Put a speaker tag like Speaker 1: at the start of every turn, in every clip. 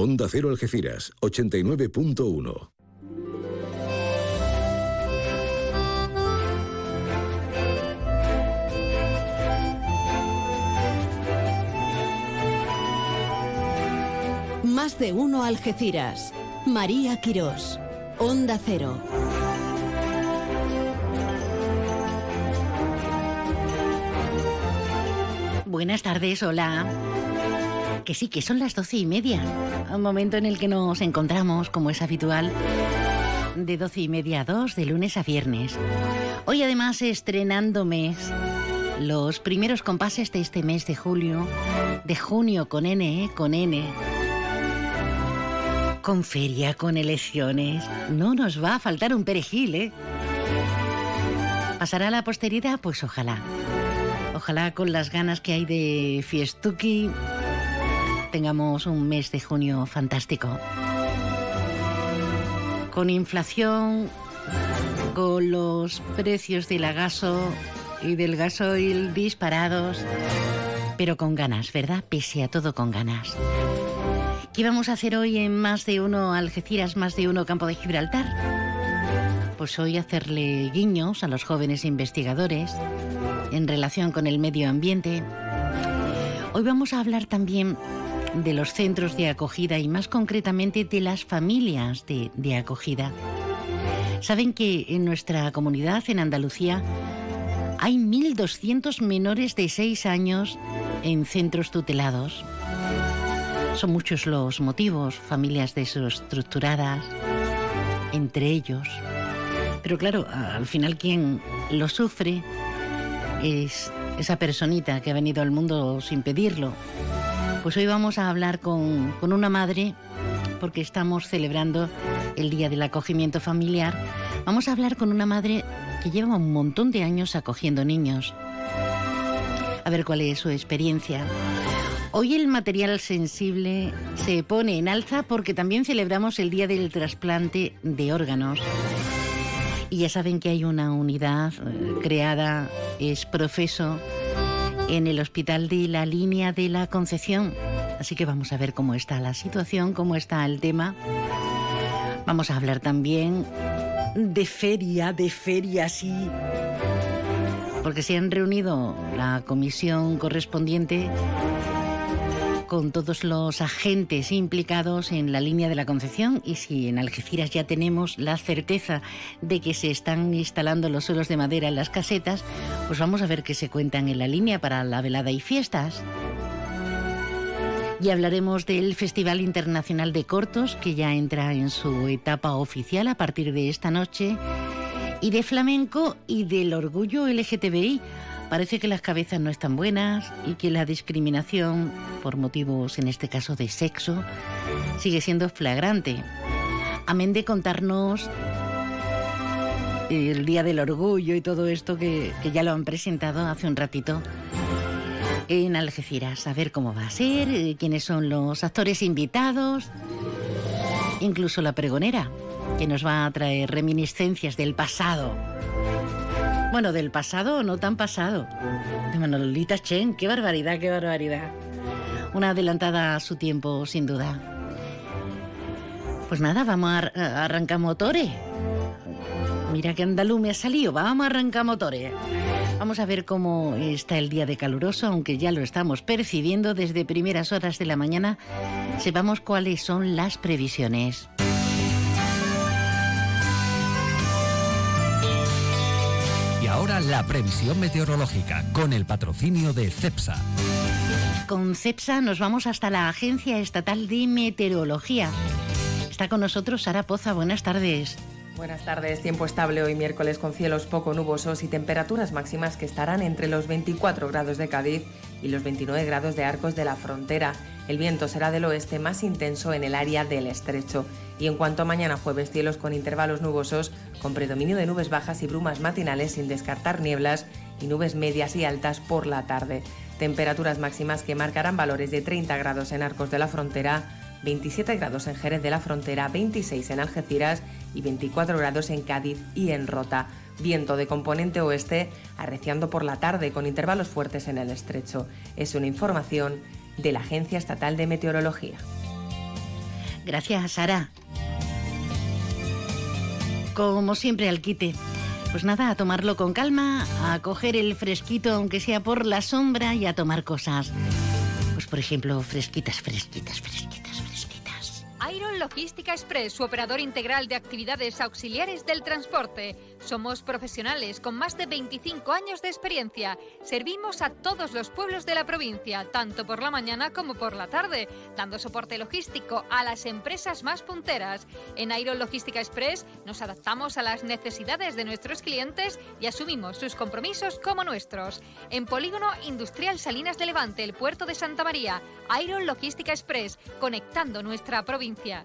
Speaker 1: Onda Cero Algeciras, 89.1.
Speaker 2: Más de uno Algeciras. María Quirós. Onda Cero.
Speaker 3: Buenas tardes, hola. Que sí, que son las doce y media. Momento en el que nos encontramos, como es habitual, de doce y media a dos, de lunes a viernes. Hoy además estrenando mes, los primeros compases de este mes de julio, de junio con N, ¿eh? con N. Con feria, con elecciones. No nos va a faltar un perejil, ¿eh? ¿Pasará la posteridad? Pues ojalá. Ojalá con las ganas que hay de Fiestuki tengamos un mes de junio fantástico. Con inflación, con los precios del agaso y del gasoil disparados, pero con ganas, ¿verdad? Pese a todo con ganas. ¿Qué vamos a hacer hoy en más de uno Algeciras, más de uno Campo de Gibraltar? Pues hoy hacerle guiños a los jóvenes investigadores en relación con el medio ambiente. Hoy vamos a hablar también de los centros de acogida y más concretamente de las familias de, de acogida. Saben que en nuestra comunidad, en Andalucía, hay 1.200 menores de 6 años en centros tutelados. Son muchos los motivos, familias desestructuradas, entre ellos. Pero claro, al final quien lo sufre es esa personita que ha venido al mundo sin pedirlo. Pues hoy vamos a hablar con, con una madre, porque estamos celebrando el Día del Acogimiento Familiar. Vamos a hablar con una madre que lleva un montón de años acogiendo niños. A ver cuál es su experiencia. Hoy el material sensible se pone en alza porque también celebramos el Día del Trasplante de Órganos. Y ya saben que hay una unidad eh, creada, es profeso, en el Hospital de la Línea de la Concepción. Así que vamos a ver cómo está la situación, cómo está el tema. Vamos a hablar también de feria, de feria, sí. Porque se han reunido la comisión correspondiente con todos los agentes implicados en la línea de la Concepción y si en Algeciras ya tenemos la certeza de que se están instalando los suelos de madera en las casetas, pues vamos a ver qué se cuentan en la línea para la velada y fiestas. Y hablaremos del Festival Internacional de Cortos, que ya entra en su etapa oficial a partir de esta noche, y de flamenco y del orgullo LGTBI Parece que las cabezas no están buenas y que la discriminación, por motivos en este caso de sexo, sigue siendo flagrante. Amén de contarnos el Día del Orgullo y todo esto que, que ya lo han presentado hace un ratito en Algeciras. A ver cómo va a ser, eh, quiénes son los actores invitados, incluso la pregonera, que nos va a traer reminiscencias del pasado bueno, del pasado o no tan pasado. De Manolita Chen, qué barbaridad, qué barbaridad. Una adelantada a su tiempo, sin duda. Pues nada, vamos a, arrancar motores. Mira que andalú me ha salido, vamos a arrancar motores. Vamos a ver cómo está el día de caluroso, aunque ya lo estamos percibiendo desde primeras horas de la mañana. Sepamos cuáles son las previsiones.
Speaker 4: La previsión meteorológica con el patrocinio de CEPSA.
Speaker 3: Con CEPSA nos vamos hasta la Agencia Estatal de Meteorología. Está con nosotros Sara Poza. Buenas tardes.
Speaker 5: Buenas tardes, tiempo estable hoy miércoles con cielos poco nubosos y temperaturas máximas que estarán entre los 24 grados de Cádiz y los 29 grados de Arcos de la Frontera. El viento será del oeste más intenso en el área del estrecho. Y en cuanto a mañana jueves, cielos con intervalos nubosos, con predominio de nubes bajas y brumas matinales sin descartar nieblas y nubes medias y altas por la tarde. Temperaturas máximas que marcarán valores de 30 grados en Arcos de la Frontera, 27 grados en Jerez de la Frontera, 26 en Algeciras y 24 grados en Cádiz y en Rota. Viento de componente oeste arreciando por la tarde con intervalos fuertes en el estrecho. Es una información de la Agencia Estatal de Meteorología.
Speaker 3: Gracias, Sara. Como siempre, al quite. Pues nada, a tomarlo con calma, a coger el fresquito, aunque sea por la sombra, y a tomar cosas. Pues por ejemplo, fresquitas, fresquitas, fresquitas.
Speaker 6: Iron Logística Express, su operador integral de actividades auxiliares del transporte somos profesionales con más de 25 años de experiencia. Servimos a todos los pueblos de la provincia, tanto por la mañana como por la tarde, dando soporte logístico a las empresas más punteras. En Aero Logística Express nos adaptamos a las necesidades de nuestros clientes y asumimos sus compromisos como nuestros. En Polígono Industrial Salinas de Levante, el puerto de Santa María, Aero Logística Express, conectando nuestra provincia.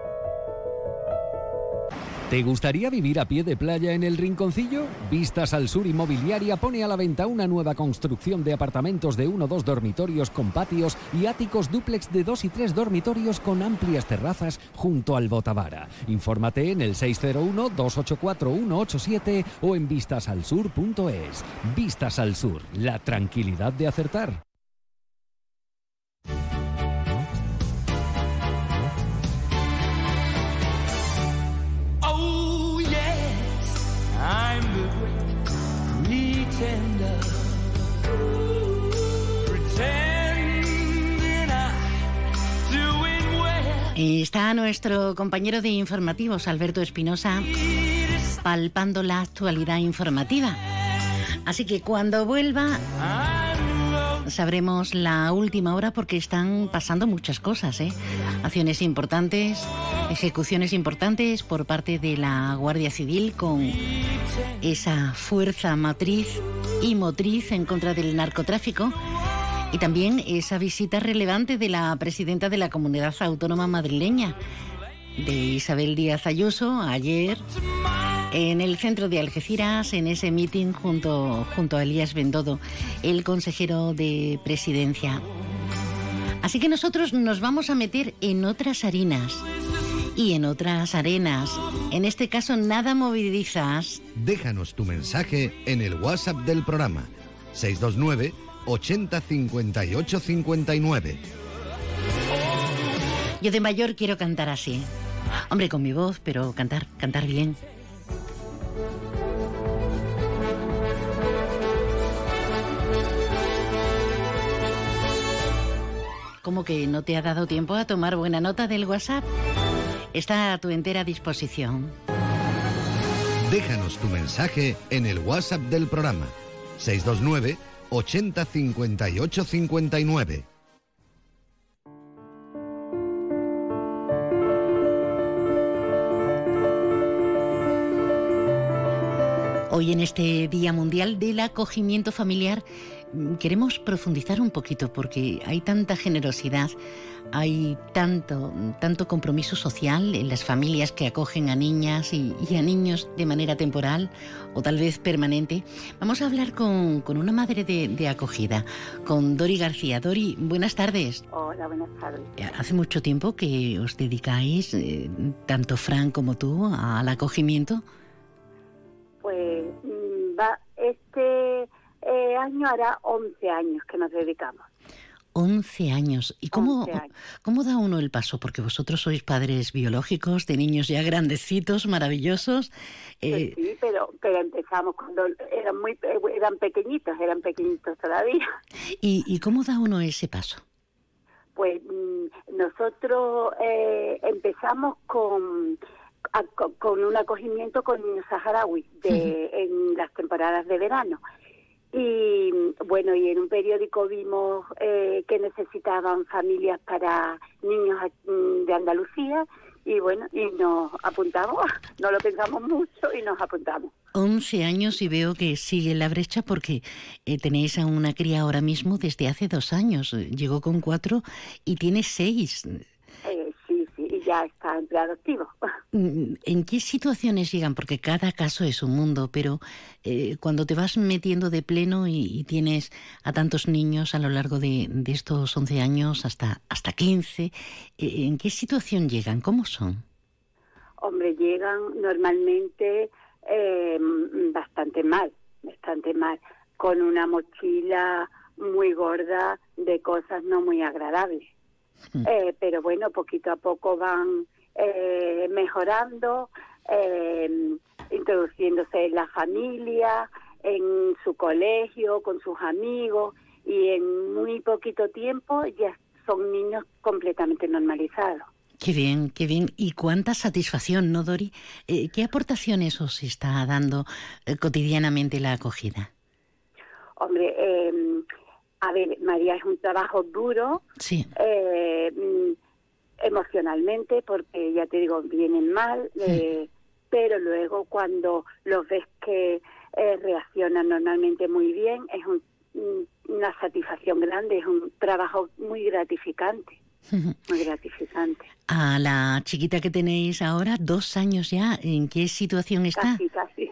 Speaker 4: ¿Te gustaría vivir a pie de playa en el Rinconcillo? Vistas al Sur Inmobiliaria pone a la venta una nueva construcción de apartamentos de uno o dos dormitorios con patios y áticos dúplex de dos y tres dormitorios con amplias terrazas junto al Botavara. Infórmate en el 601-284-187 o en vistasalsur.es. Vistas al Sur, la tranquilidad de acertar.
Speaker 3: Está nuestro compañero de informativos, Alberto Espinosa, palpando la actualidad informativa. Así que cuando vuelva sabremos la última hora porque están pasando muchas cosas, ¿eh? Acciones importantes, ejecuciones importantes por parte de la Guardia Civil con esa fuerza matriz y motriz en contra del narcotráfico y también esa visita relevante de la presidenta de la Comunidad Autónoma Madrileña, de Isabel Díaz Ayuso, ayer en el centro de Algeciras, en ese meeting junto, junto a Elías Bendodo, el consejero de presidencia. Así que nosotros nos vamos a meter en otras harinas y en otras arenas. En este caso, nada movilizas.
Speaker 7: Déjanos tu mensaje en el WhatsApp del programa 629 80 58 59.
Speaker 3: Yo de mayor quiero cantar así. Hombre, con mi voz, pero cantar, cantar bien. ¿Cómo que no te ha dado tiempo a tomar buena nota del WhatsApp? Está a tu entera disposición.
Speaker 7: Déjanos tu mensaje en el WhatsApp del programa 629 80 58 59.
Speaker 3: Hoy en este Día Mundial del Acogimiento Familiar mm, queremos profundizar un poquito porque hay tanta generosidad, hay tanto, tanto compromiso social en las familias que acogen a niñas y, a niños de manera temporal o tal vez permanente. Vamos a hablar con, una madre de, acogida, con Dori García. Dori, buenas tardes.
Speaker 8: Hola, buenas tardes.
Speaker 3: Hace mucho tiempo que os dedicáis, eh, tanto Fran como tú, al acogimiento.
Speaker 8: Pues mm, va, este eh, año hará 11 años que nos dedicamos.
Speaker 3: 11 años. ¿Y cómo, cómo da uno el paso? Porque vosotros sois padres biológicos de niños ya grandecitos, maravillosos.
Speaker 8: Pues eh, sí, pero, pero empezamos cuando eran, muy, eran pequeñitos, eran pequeñitos todavía.
Speaker 3: ¿Y, y cómo da uno ese paso?
Speaker 8: Pues mm, nosotros eh, empezamos con, con un acogimiento con niños saharauis de, en las temporadas de verano. Y bueno, y en un periódico vimos eh, que necesitaban familias para niños mm, de Andalucía y bueno, y nos apuntamos, no lo pensamos mucho y nos apuntamos.
Speaker 3: 11 años y veo que sigue la brecha porque eh, tenéis a una cría ahora mismo desde hace dos años. Llegó con cuatro y tiene seis.
Speaker 8: Ya está.
Speaker 3: Mm, ¿En qué situaciones llegan? Porque cada caso es un mundo, pero eh, cuando te vas metiendo de pleno y, tienes a tantos niños a lo largo de, estos 11 años hasta, hasta 15, eh, ¿en qué situación llegan? ¿Cómo son?
Speaker 8: Hombre, llegan normalmente eh, bastante mal, bastante mal, con una mochila muy gorda de cosas no muy agradables. Mm. Eh, pero bueno, poquito a poco van eh, mejorando, eh, introduciéndose en la familia, en su colegio, con sus amigos, y en muy poquito tiempo ya son niños completamente normalizados.
Speaker 3: Qué bien, qué bien. Y cuánta satisfacción, ¿no, Dori? ¿Qué aportaciones os está dando cotidianamente la acogida?
Speaker 8: Hombre, eh, a ver, María, es un trabajo duro, eh, mm, emocionalmente, porque ya te digo, vienen mal, eh, pero luego cuando los ves que eh, reaccionan normalmente muy bien, es mm, una satisfacción grande, es un trabajo muy gratificante. Muy gratificante.
Speaker 3: A la chiquita que tenéis ahora, dos años ya, ¿en qué situación está?
Speaker 8: Casi, casi.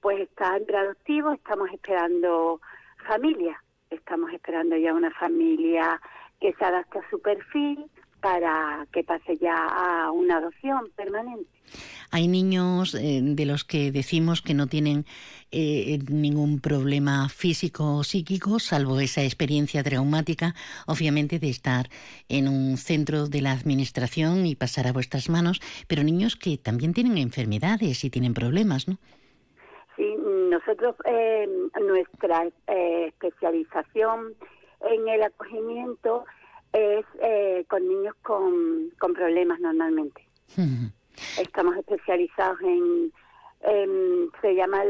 Speaker 8: Pues está en preadoptivo, estamos esperando familia estamos esperando ya una familia que se adapte a su perfil para que pase ya a una adopción permanente.
Speaker 3: Hay niños eh, de los que decimos que no tienen eh, ningún problema físico o psíquico, salvo esa experiencia traumática, obviamente, de estar en un centro de la administración y pasar a vuestras manos, pero niños que también tienen enfermedades y tienen problemas, ¿no?
Speaker 8: Nosotros, eh, nuestra eh, especialización en el acogimiento es eh, con niños con, con problemas normalmente. Estamos especializados en, se llama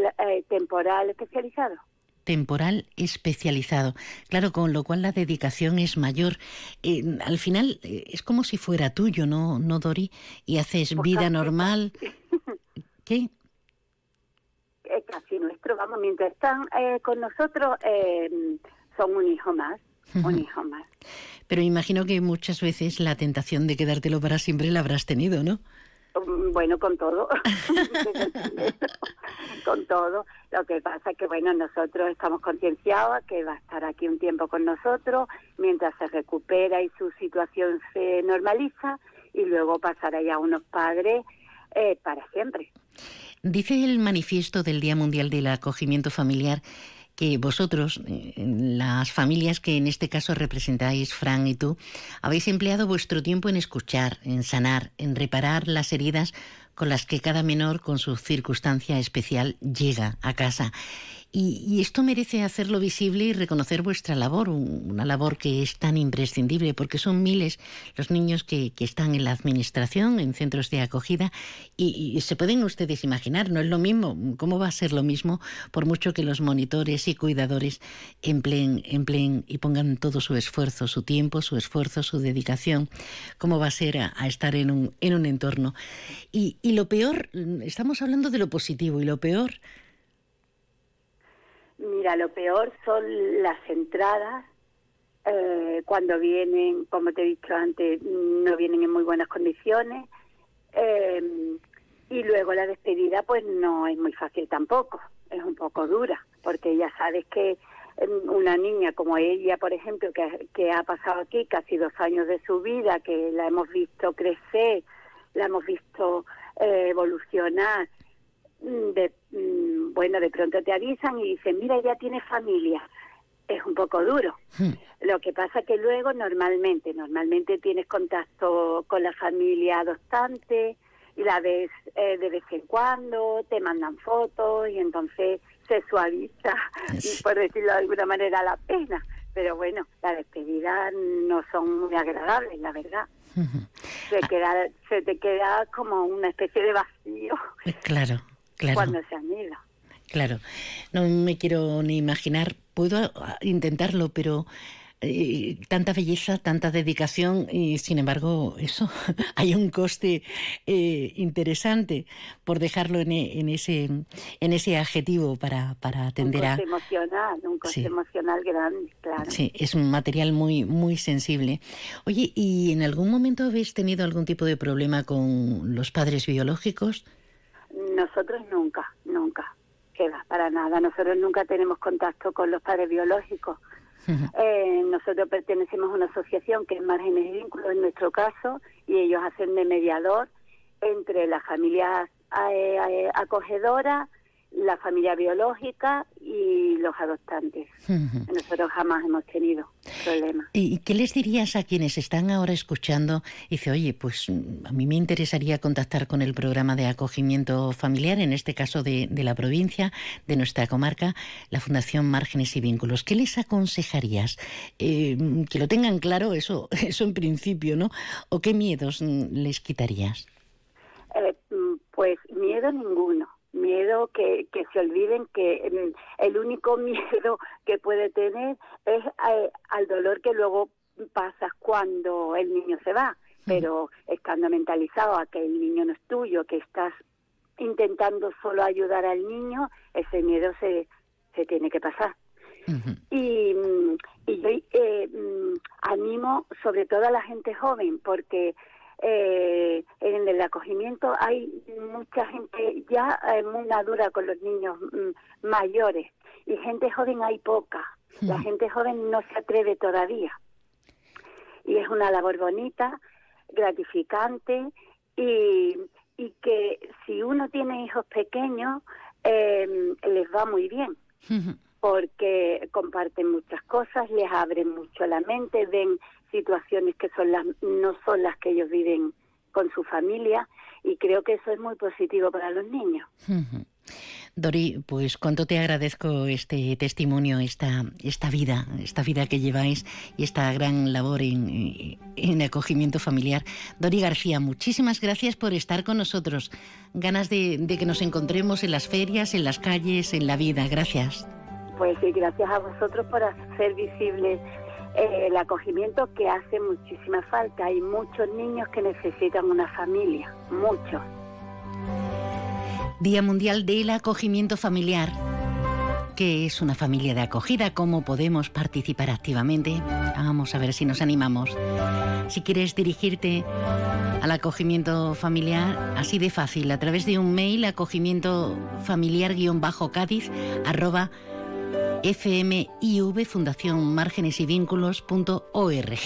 Speaker 8: temporal especializado.
Speaker 3: Temporal especializado. Claro, con lo cual la dedicación es mayor. al final es como si fuera tuyo, ¿no, no Dori? Y haces vida normal. ¿Qué?
Speaker 8: Es casi nuestro, vamos, mientras están eh, con nosotros, eh, son un hijo más, un hijo más.
Speaker 3: Pero imagino que muchas veces la tentación de quedártelo para siempre la habrás tenido, ¿no?
Speaker 8: Mm, bueno, con todo, con todo. Lo que pasa es que, bueno, nosotros estamos concienciados que va a estar aquí un tiempo con nosotros mientras se recupera y su situación se normaliza y luego pasará ya a unos padres eh, para siempre.
Speaker 3: Dice el manifiesto del Día Mundial del Acogimiento Familiar que vosotros, eh, las familias que en este caso representáis, Fran y tú, habéis empleado vuestro tiempo en escuchar, en sanar, en reparar las heridas con las que cada menor, con su circunstancia especial, llega a casa. Y, esto merece hacerlo visible y reconocer vuestra labor, una labor que es tan imprescindible, porque son miles los niños que, están en la administración, en centros de acogida, y, se pueden ustedes imaginar, no es lo mismo, ¿cómo va a ser lo mismo por mucho que los monitores y cuidadores empleen, empleen y pongan todo su esfuerzo, su tiempo, su esfuerzo, su dedicación? ¿Cómo va a ser a, estar en un, en un entorno? Y, y lo peor, estamos hablando de lo positivo, y lo peor
Speaker 8: Mira, lo peor son las entradas eh, cuando vienen, como te he dicho antes, no vienen en muy buenas condiciones. Eh, y luego la despedida, pues no es muy fácil tampoco, es un poco dura, porque ya sabes que em, una niña como ella, por ejemplo, que, que ha pasado aquí casi dos años de su vida, que la hemos visto crecer, la hemos visto eh, evolucionar, de, mm, bueno, de pronto te avisan y dicen, mira, ya tienes familia. Es un poco duro. Hmm. Lo que pasa que luego normalmente, normalmente tienes contacto con la familia adoptante y la ves eh, de vez en cuando, te mandan fotos y entonces se suaviza, por decirlo de alguna manera, la pena. Pero bueno, las despedidas no son muy agradables, la verdad. Se, queda, se te queda como una especie de vacío.
Speaker 3: Claro
Speaker 8: cuando se han ido.
Speaker 3: Claro, no me quiero ni imaginar, puedo intentarlo, pero eh, tanta belleza, tanta dedicación y sin embargo eso, hay un coste eh, interesante por dejarlo en, en, ese, en ese adjetivo para, para atender
Speaker 8: un
Speaker 3: coste
Speaker 8: a... emocional, un coste emocional grande, claro.
Speaker 3: Sí, es un material muy, muy sensible. Oye, ¿y en algún momento habéis tenido algún tipo de problema con los padres biológicos?
Speaker 8: Nosotros nunca, nunca. Queda, para nada. Nosotros nunca tenemos contacto con los padres biológicos. Eh, nosotros pertenecemos a una asociación que es Márgenes y Vínculos en nuestro caso y ellos hacen de mediador entre las familias eh, eh, acogedoras, la familia biológica y los adoptantes. Nosotros jamás hemos tenido problemas.
Speaker 3: ¿Y qué les dirías a quienes están ahora escuchando? Dice, oye, pues a mí me interesaría contactar con el programa de acogimiento familiar, en este caso de, de la provincia, de nuestra comarca, la Fundación Márgenes y Vínculos. ¿Qué les aconsejarías? Eh, que lo tengan claro, eso, eso en principio, ¿no? ¿O qué miedos les quitarías?
Speaker 8: Eh, pues miedo ninguno miedo que, que se olviden que mm, el único miedo que puede tener es eh, al dolor que luego pasa cuando el niño se va, pero estando mentalizado a que el niño no es tuyo, que estás intentando solo ayudar al niño, ese miedo se, se tiene que pasar. Y, mm, y yo eh, mm, animo sobre todo a la gente joven, porque eh, en el acogimiento hay mucha gente ya eh, muy madura con los niños mm, mayores y gente joven hay poca. La gente joven no se atreve todavía. Y es una labor bonita, gratificante y, y que si uno tiene hijos pequeños eh, les va muy bien. porque comparten muchas cosas, les abren mucho la mente, ven situaciones que son las no son las que ellos viven con su familia y creo que eso es muy positivo para los niños.
Speaker 3: Dori, pues cuánto te agradezco este testimonio, esta, esta vida, esta vida que lleváis y esta gran labor en, en, acogimiento familiar. Dori García, muchísimas gracias por estar con nosotros. Ganas de, de que nos encontremos en las ferias, en las calles, en la vida. Gracias.
Speaker 8: Pues sí, gracias a vosotros por hacer visible el acogimiento que hace muchísima falta. Hay muchos niños que necesitan una familia, muchos.
Speaker 3: Día Mundial del Acogimiento Familiar. ¿Qué es una familia de acogida? ¿Cómo podemos participar activamente? Vamos a ver si nos animamos. Si quieres dirigirte al acogimiento familiar, así de fácil, a través de un mail acogimiento familiar-cádiz arroba FMIV Fundación Márgenes y Vínculos.org.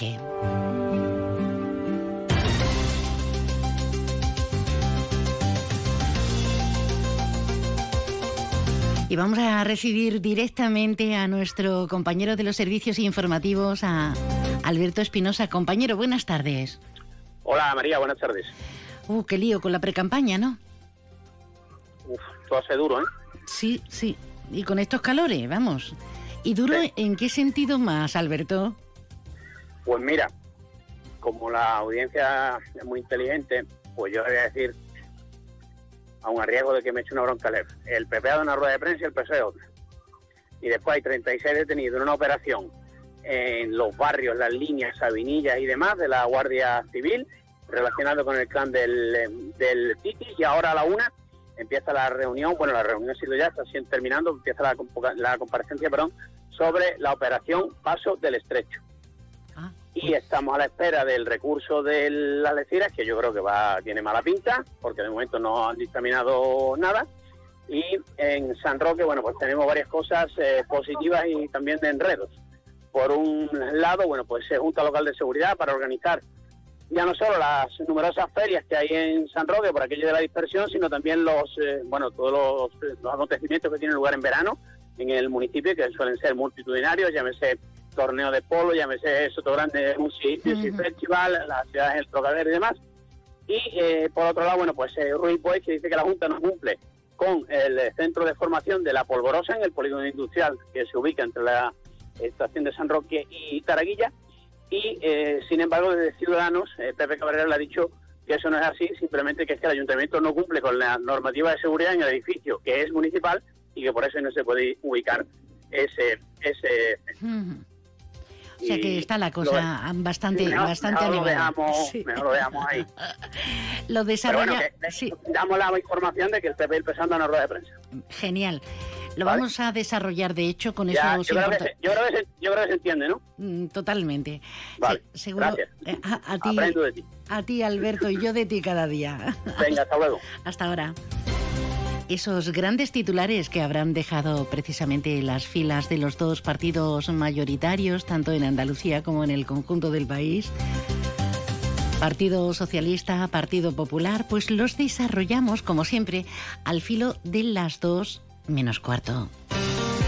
Speaker 3: Y vamos a recibir directamente a nuestro compañero de los servicios informativos, a Alberto Espinosa. Compañero, buenas tardes.
Speaker 9: Hola María, buenas tardes.
Speaker 3: Uh, qué lío con la precampaña, ¿no?
Speaker 9: Uf, todo hace duro, ¿eh?
Speaker 3: Sí, sí y con estos calores, vamos. ¿Y duro en qué sentido más, Alberto?
Speaker 9: Pues mira, como la audiencia es muy inteligente, pues yo voy a decir, a riesgo de que me eche una bronca leer, el PP ha dado una rueda de prensa y el PSOE otra. Y después hay 36 detenidos en una operación en los barrios, las líneas, Sabinillas y demás de la Guardia Civil, relacionado con el clan del, del Titi, y ahora a la una empieza la reunión, bueno, la reunión ha sido ya, está terminando, empieza la, la comparecencia, perdón, sobre la operación Paso del Estrecho. Ah, y pues. estamos a la espera del recurso de las leciras, que yo creo que va tiene mala pinta, porque de momento no han dictaminado nada. Y en San Roque, bueno, pues tenemos varias cosas eh, positivas y también de enredos. Por un lado, bueno, pues se Junta Local de Seguridad para organizar ya no solo las numerosas ferias que hay en San Roque por aquello de la dispersión, sino también los, eh, bueno, todos los, acontecimientos que tienen lugar en verano en el municipio, que suelen ser multitudinarios, llámese torneo de polo, llámese Soto Grande Music Festival, las ciudades del Trocadero y demás. Y eh, por otro lado, bueno, pues eh, Ruiz Boy, que dice que la Junta no cumple con el centro de formación de la Polvorosa en el polígono industrial que se ubica entre la estación de San Roque y Taraguilla, y eh, sin embargo desde Ciudadanos, eh, Pepe Cabrera le ha dicho que eso no es así, simplemente que es que el ayuntamiento no cumple con la normativa de seguridad en el edificio, que es municipal, y que por eso no se puede ubicar ese... ese...
Speaker 3: O sea que está la cosa bastante,
Speaker 9: mejor,
Speaker 3: bastante
Speaker 9: mejor lo
Speaker 3: animada.
Speaker 9: dejamos,
Speaker 3: Sí.
Speaker 9: mejor lo dejamos ahí.
Speaker 3: Lo desarrolla.
Speaker 9: bueno, que- damos la información de que el PP y el PSOE andan en rueda de prensa.
Speaker 3: Genial. Lo
Speaker 9: Vale.
Speaker 3: vamos a desarrollar, de hecho, con
Speaker 9: Ya,
Speaker 3: esos
Speaker 9: yo, creo se, yo, creo que se, yo creo que se entiende, ¿no?
Speaker 3: Mm, Totalmente.
Speaker 9: Vale,
Speaker 3: Se- seguro.
Speaker 9: gracias.
Speaker 3: eh, A, a ti,
Speaker 9: Aprendo de ti.
Speaker 3: a ti, Alberto, y yo de ti cada día.
Speaker 9: Venga, hasta luego.
Speaker 3: Hasta ahora. Esos grandes titulares que habrán dejado precisamente las filas de los dos partidos mayoritarios, tanto en Andalucía como en el conjunto del país. Partido Socialista, Partido Popular, pues los desarrollamos, como siempre, al filo de las dos menos cuarto.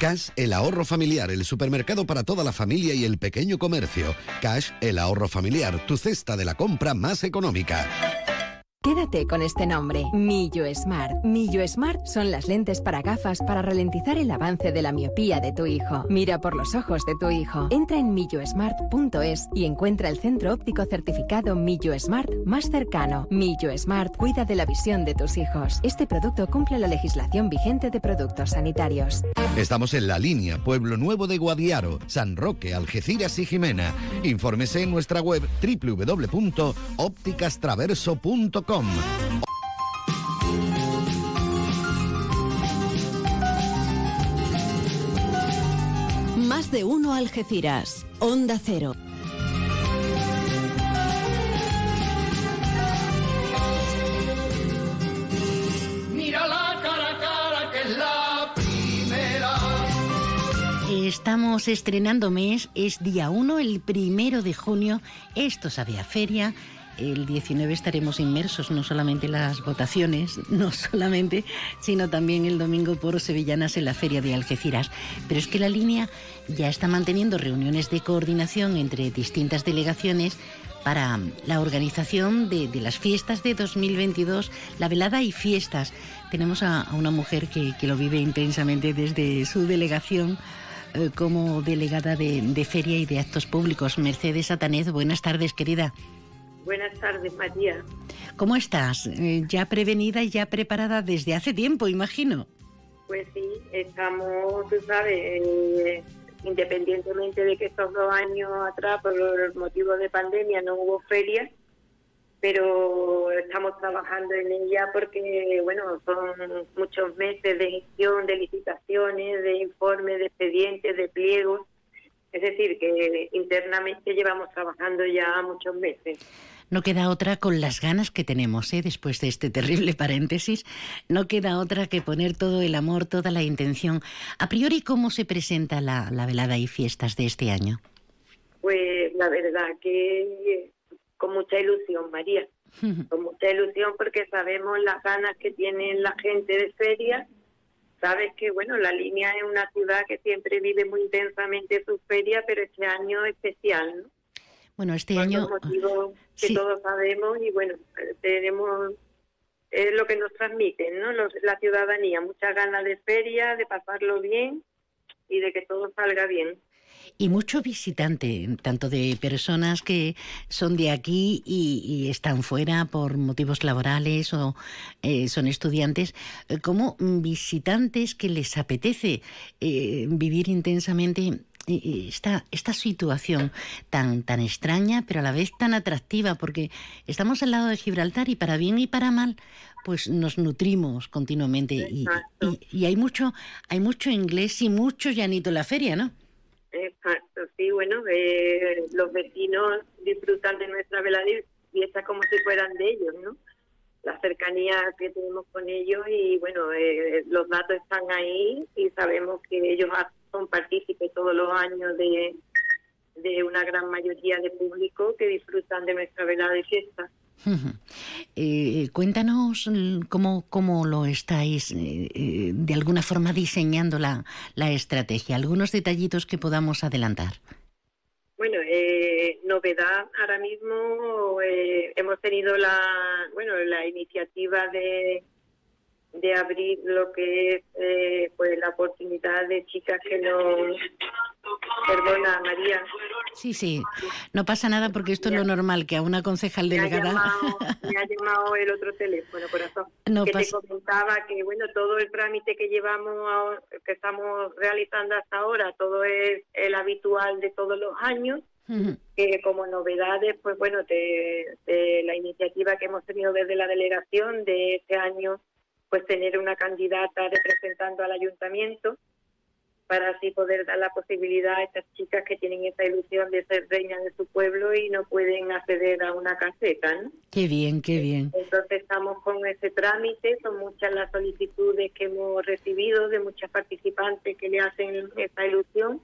Speaker 7: Cash, el ahorro familiar, el supermercado para toda la familia y el pequeño comercio. Cash, el ahorro familiar, tu cesta de la compra más económica.
Speaker 10: Quédate con este nombre, Millo Smart. Millo Smart son las lentes para gafas para ralentizar el avance de la miopía de tu hijo. Mira por los ojos de tu hijo. Entra en millosmart.es y encuentra el centro óptico certificado Millo Smart más cercano. Millo Smart cuida de la visión de tus hijos. Este producto cumple la legislación vigente de productos sanitarios.
Speaker 7: Estamos en la línea Pueblo Nuevo de Guadiaro, San Roque, Algeciras y Jimena. Infórmese en nuestra web
Speaker 2: Más de uno Algeciras. Onda Cero.
Speaker 11: Mira la cara cara que es la primera.
Speaker 3: Estamos estrenando mes, es día 1, el primero de junio. Esto sabe a feria. El 19 estaremos inmersos, no solamente en las votaciones, no solamente, sino también el domingo por Sevillanas en la Feria de Algeciras. Pero es que la línea ya está manteniendo reuniones de coordinación entre distintas delegaciones para la organización de, las fiestas de 2022, la velada y fiestas. Tenemos a, una mujer que, lo vive intensamente desde su delegación eh, como delegada de, feria y de actos públicos. Mercedes Satanez, buenas tardes, querida.
Speaker 12: Buenas tardes, María.
Speaker 3: ¿Cómo estás? Eh, ya prevenida y ya preparada desde hace tiempo, imagino.
Speaker 12: Pues sí, estamos, tú sabes, eh, independientemente de que estos dos años atrás, por motivos de pandemia, no hubo ferias, pero estamos trabajando en ella porque, bueno, son muchos meses de gestión, de licitaciones, de informes, de expedientes, de pliegos. Es decir, que internamente llevamos trabajando ya muchos meses.
Speaker 3: No queda otra con las ganas que tenemos, ¿eh? después de este terrible paréntesis, no queda otra que poner todo el amor, toda la intención. A priori, ¿cómo se presenta la, la velada y fiestas de este año?
Speaker 12: Pues la verdad que con mucha ilusión, María. Con mucha ilusión porque sabemos las ganas que tiene la gente de feria. Sabes que, bueno, la línea es una ciudad que siempre vive muy intensamente sus ferias, pero este año es especial, ¿no?
Speaker 3: Bueno, este
Speaker 12: Por
Speaker 3: año...
Speaker 12: motivos que
Speaker 3: sí.
Speaker 12: todos sabemos y, bueno, tenemos... Es lo que nos transmiten, ¿no? Los- la ciudadanía, muchas ganas de feria, de pasarlo bien y de que todo salga bien.
Speaker 3: Y mucho visitante, tanto de personas que son de aquí y, y están fuera por motivos laborales o eh, son estudiantes, eh, como visitantes que les apetece eh, vivir intensamente eh, esta, esta situación tan, tan extraña, pero a la vez tan atractiva, porque estamos al lado de Gibraltar y para bien y para mal, pues nos nutrimos continuamente. Y, y- y hay mucho, hay mucho inglés y mucho llanito en la feria, ¿no?
Speaker 12: Exacto, sí, bueno, eh, los vecinos disfrutan de nuestra velada y fiesta como si fueran de ellos, ¿no? La cercanía que tenemos con ellos y bueno, eh, los datos están ahí y sabemos que ellos son partícipes todos los años de, de una gran mayoría de público que disfrutan de nuestra velada y fiesta.
Speaker 3: Ujú. Eh, cuéntanos cómo, cómo lo estáis eh, eh, de alguna forma diseñando la, la estrategia, algunos detallitos que podamos adelantar.
Speaker 12: Bueno, eh, Eh, novedad ahora mismo eh, hemos tenido la bueno la iniciativa de de abrir lo que es eh, pues la oportunidad de chicas que no perdona María.
Speaker 3: Sí, sí, no pasa nada porque esto es lo normal, que a una concejal delegada...
Speaker 12: Me ha llamado, el otro teléfono, corazón, no que te comentaba que, bueno, todo el trámite que llevamos, que estamos realizando hasta ahora, todo es el habitual de todos los años, que como novedades, pues bueno, de, de la iniciativa que hemos tenido desde la delegación de este año, pues tener una candidata representando al ayuntamiento para así poder dar la posibilidad a estas chicas que tienen esa ilusión de ser reinas de su pueblo y no pueden acceder a una caseta. ¿no?
Speaker 3: Qué bien, qué bien.
Speaker 12: Entonces estamos con ese trámite, son muchas las solicitudes que hemos recibido de muchas participantes que le hacen esa ilusión.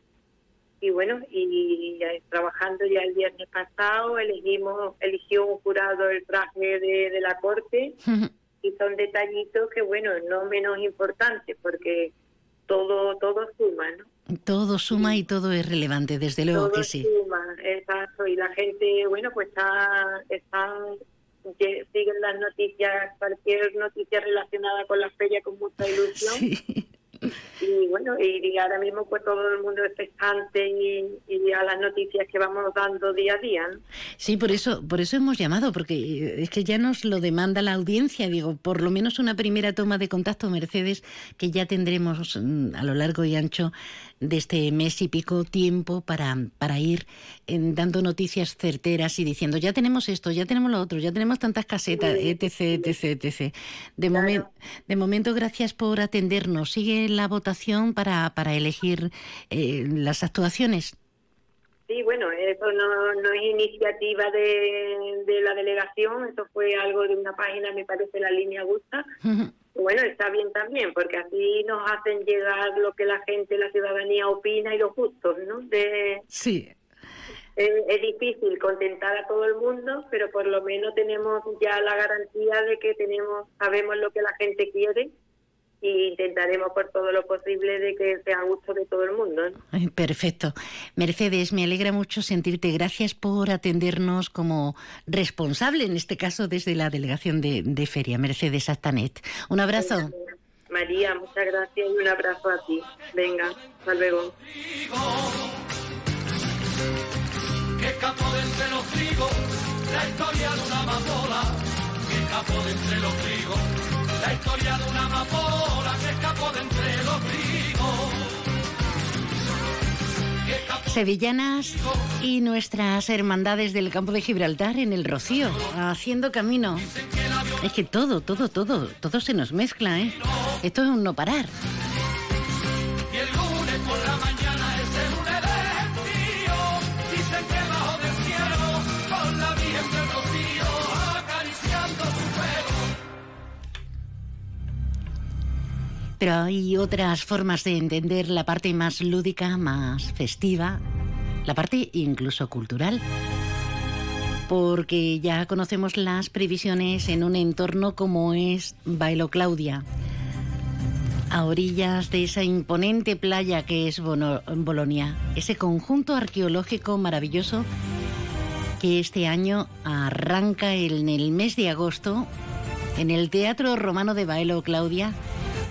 Speaker 12: Y bueno, y, trabajando ya el viernes pasado, elegimos, eligió un jurado el traje de, de la corte y son detallitos que, bueno, no menos importantes porque todo todo suma, ¿no?
Speaker 3: Todo suma y todo es relevante, desde luego que sí.
Speaker 12: suma, exacto. Y la gente, bueno, pues está, están, siguen las noticias, cualquier noticia relacionada con la feria con mucha ilusión. Sí. Y bueno, y, ahora mismo pues todo el mundo es expectante y, y, a las noticias que vamos dando día a día.
Speaker 3: Sí, por eso, por eso hemos llamado, porque es que ya nos lo demanda la audiencia, digo, por lo menos una primera toma de contacto, Mercedes, que ya tendremos mm, a lo largo y ancho de este mes y pico tiempo para, para ir dando noticias certeras y diciendo, ya tenemos esto, ya tenemos lo otro, ya tenemos tantas casetas, etc, etc, etc. De, de momento, gracias por atendernos. Sigue la votación para, para elegir eh, las actuaciones.
Speaker 12: Sí, bueno, eso no, no es iniciativa de, de, la delegación, eso fue algo de una página, me parece, la línea Gusta. Bueno, está bien también, porque así nos hacen llegar lo que la gente, la ciudadanía opina y lo justo, ¿no? De,
Speaker 3: sí.
Speaker 12: es difícil contentar a todo el mundo, pero por lo menos tenemos ya la garantía de que tenemos, sabemos lo que la gente quiere y intentaremos por todo lo posible de que sea a gusto de todo el mundo.
Speaker 3: Perfecto. Mercedes, me alegra mucho sentirte. Gracias por atendernos como responsable, en este caso desde la delegación de, Feria, Mercedes Astanet. Un abrazo.
Speaker 12: María, muchas gracias y un abrazo a ti. Venga, hasta luego. Que capo de entre los trigos, la historia de una amapola. Que capo de entre los trigos la historia de una amapola que escapó de entre los
Speaker 3: Sevillanas y nuestras hermandades del campo de Gibraltar en el Rocío, haciendo camino. Es que todo, todo, todo, todo se nos mezcla, ¿eh? Esto es un no parar. Pero hay otras formas de entender la parte más lúdica, más festiva, la parte incluso cultural. Porque ya conocemos las previsiones en un entorno como es Bailo Claudia, a orillas de esa imponente playa que es Bolonia, ese conjunto arqueológico maravilloso que este año arranca en el mes de agosto en el Teatro Romano de Bailo Claudia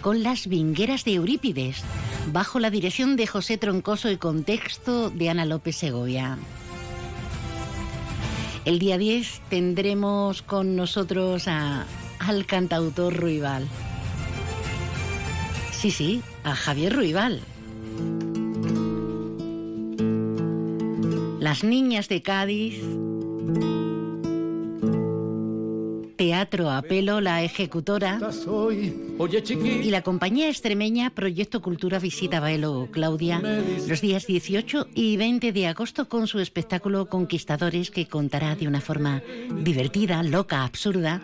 Speaker 3: con las vingueras de Eurípides, bajo la dirección de José Troncoso y contexto de Ana López Segovia. El día 10 tendremos con nosotros a, al cantautor Ruibal. Sí, sí, a Javier Ruibal. Las niñas de Cádiz Teatro a Pelo, la ejecutora, y la compañía extremeña Proyecto Cultura Visita Baelo Claudia los días 18 y 20 de agosto con su espectáculo Conquistadores que contará de una forma divertida, loca, absurda,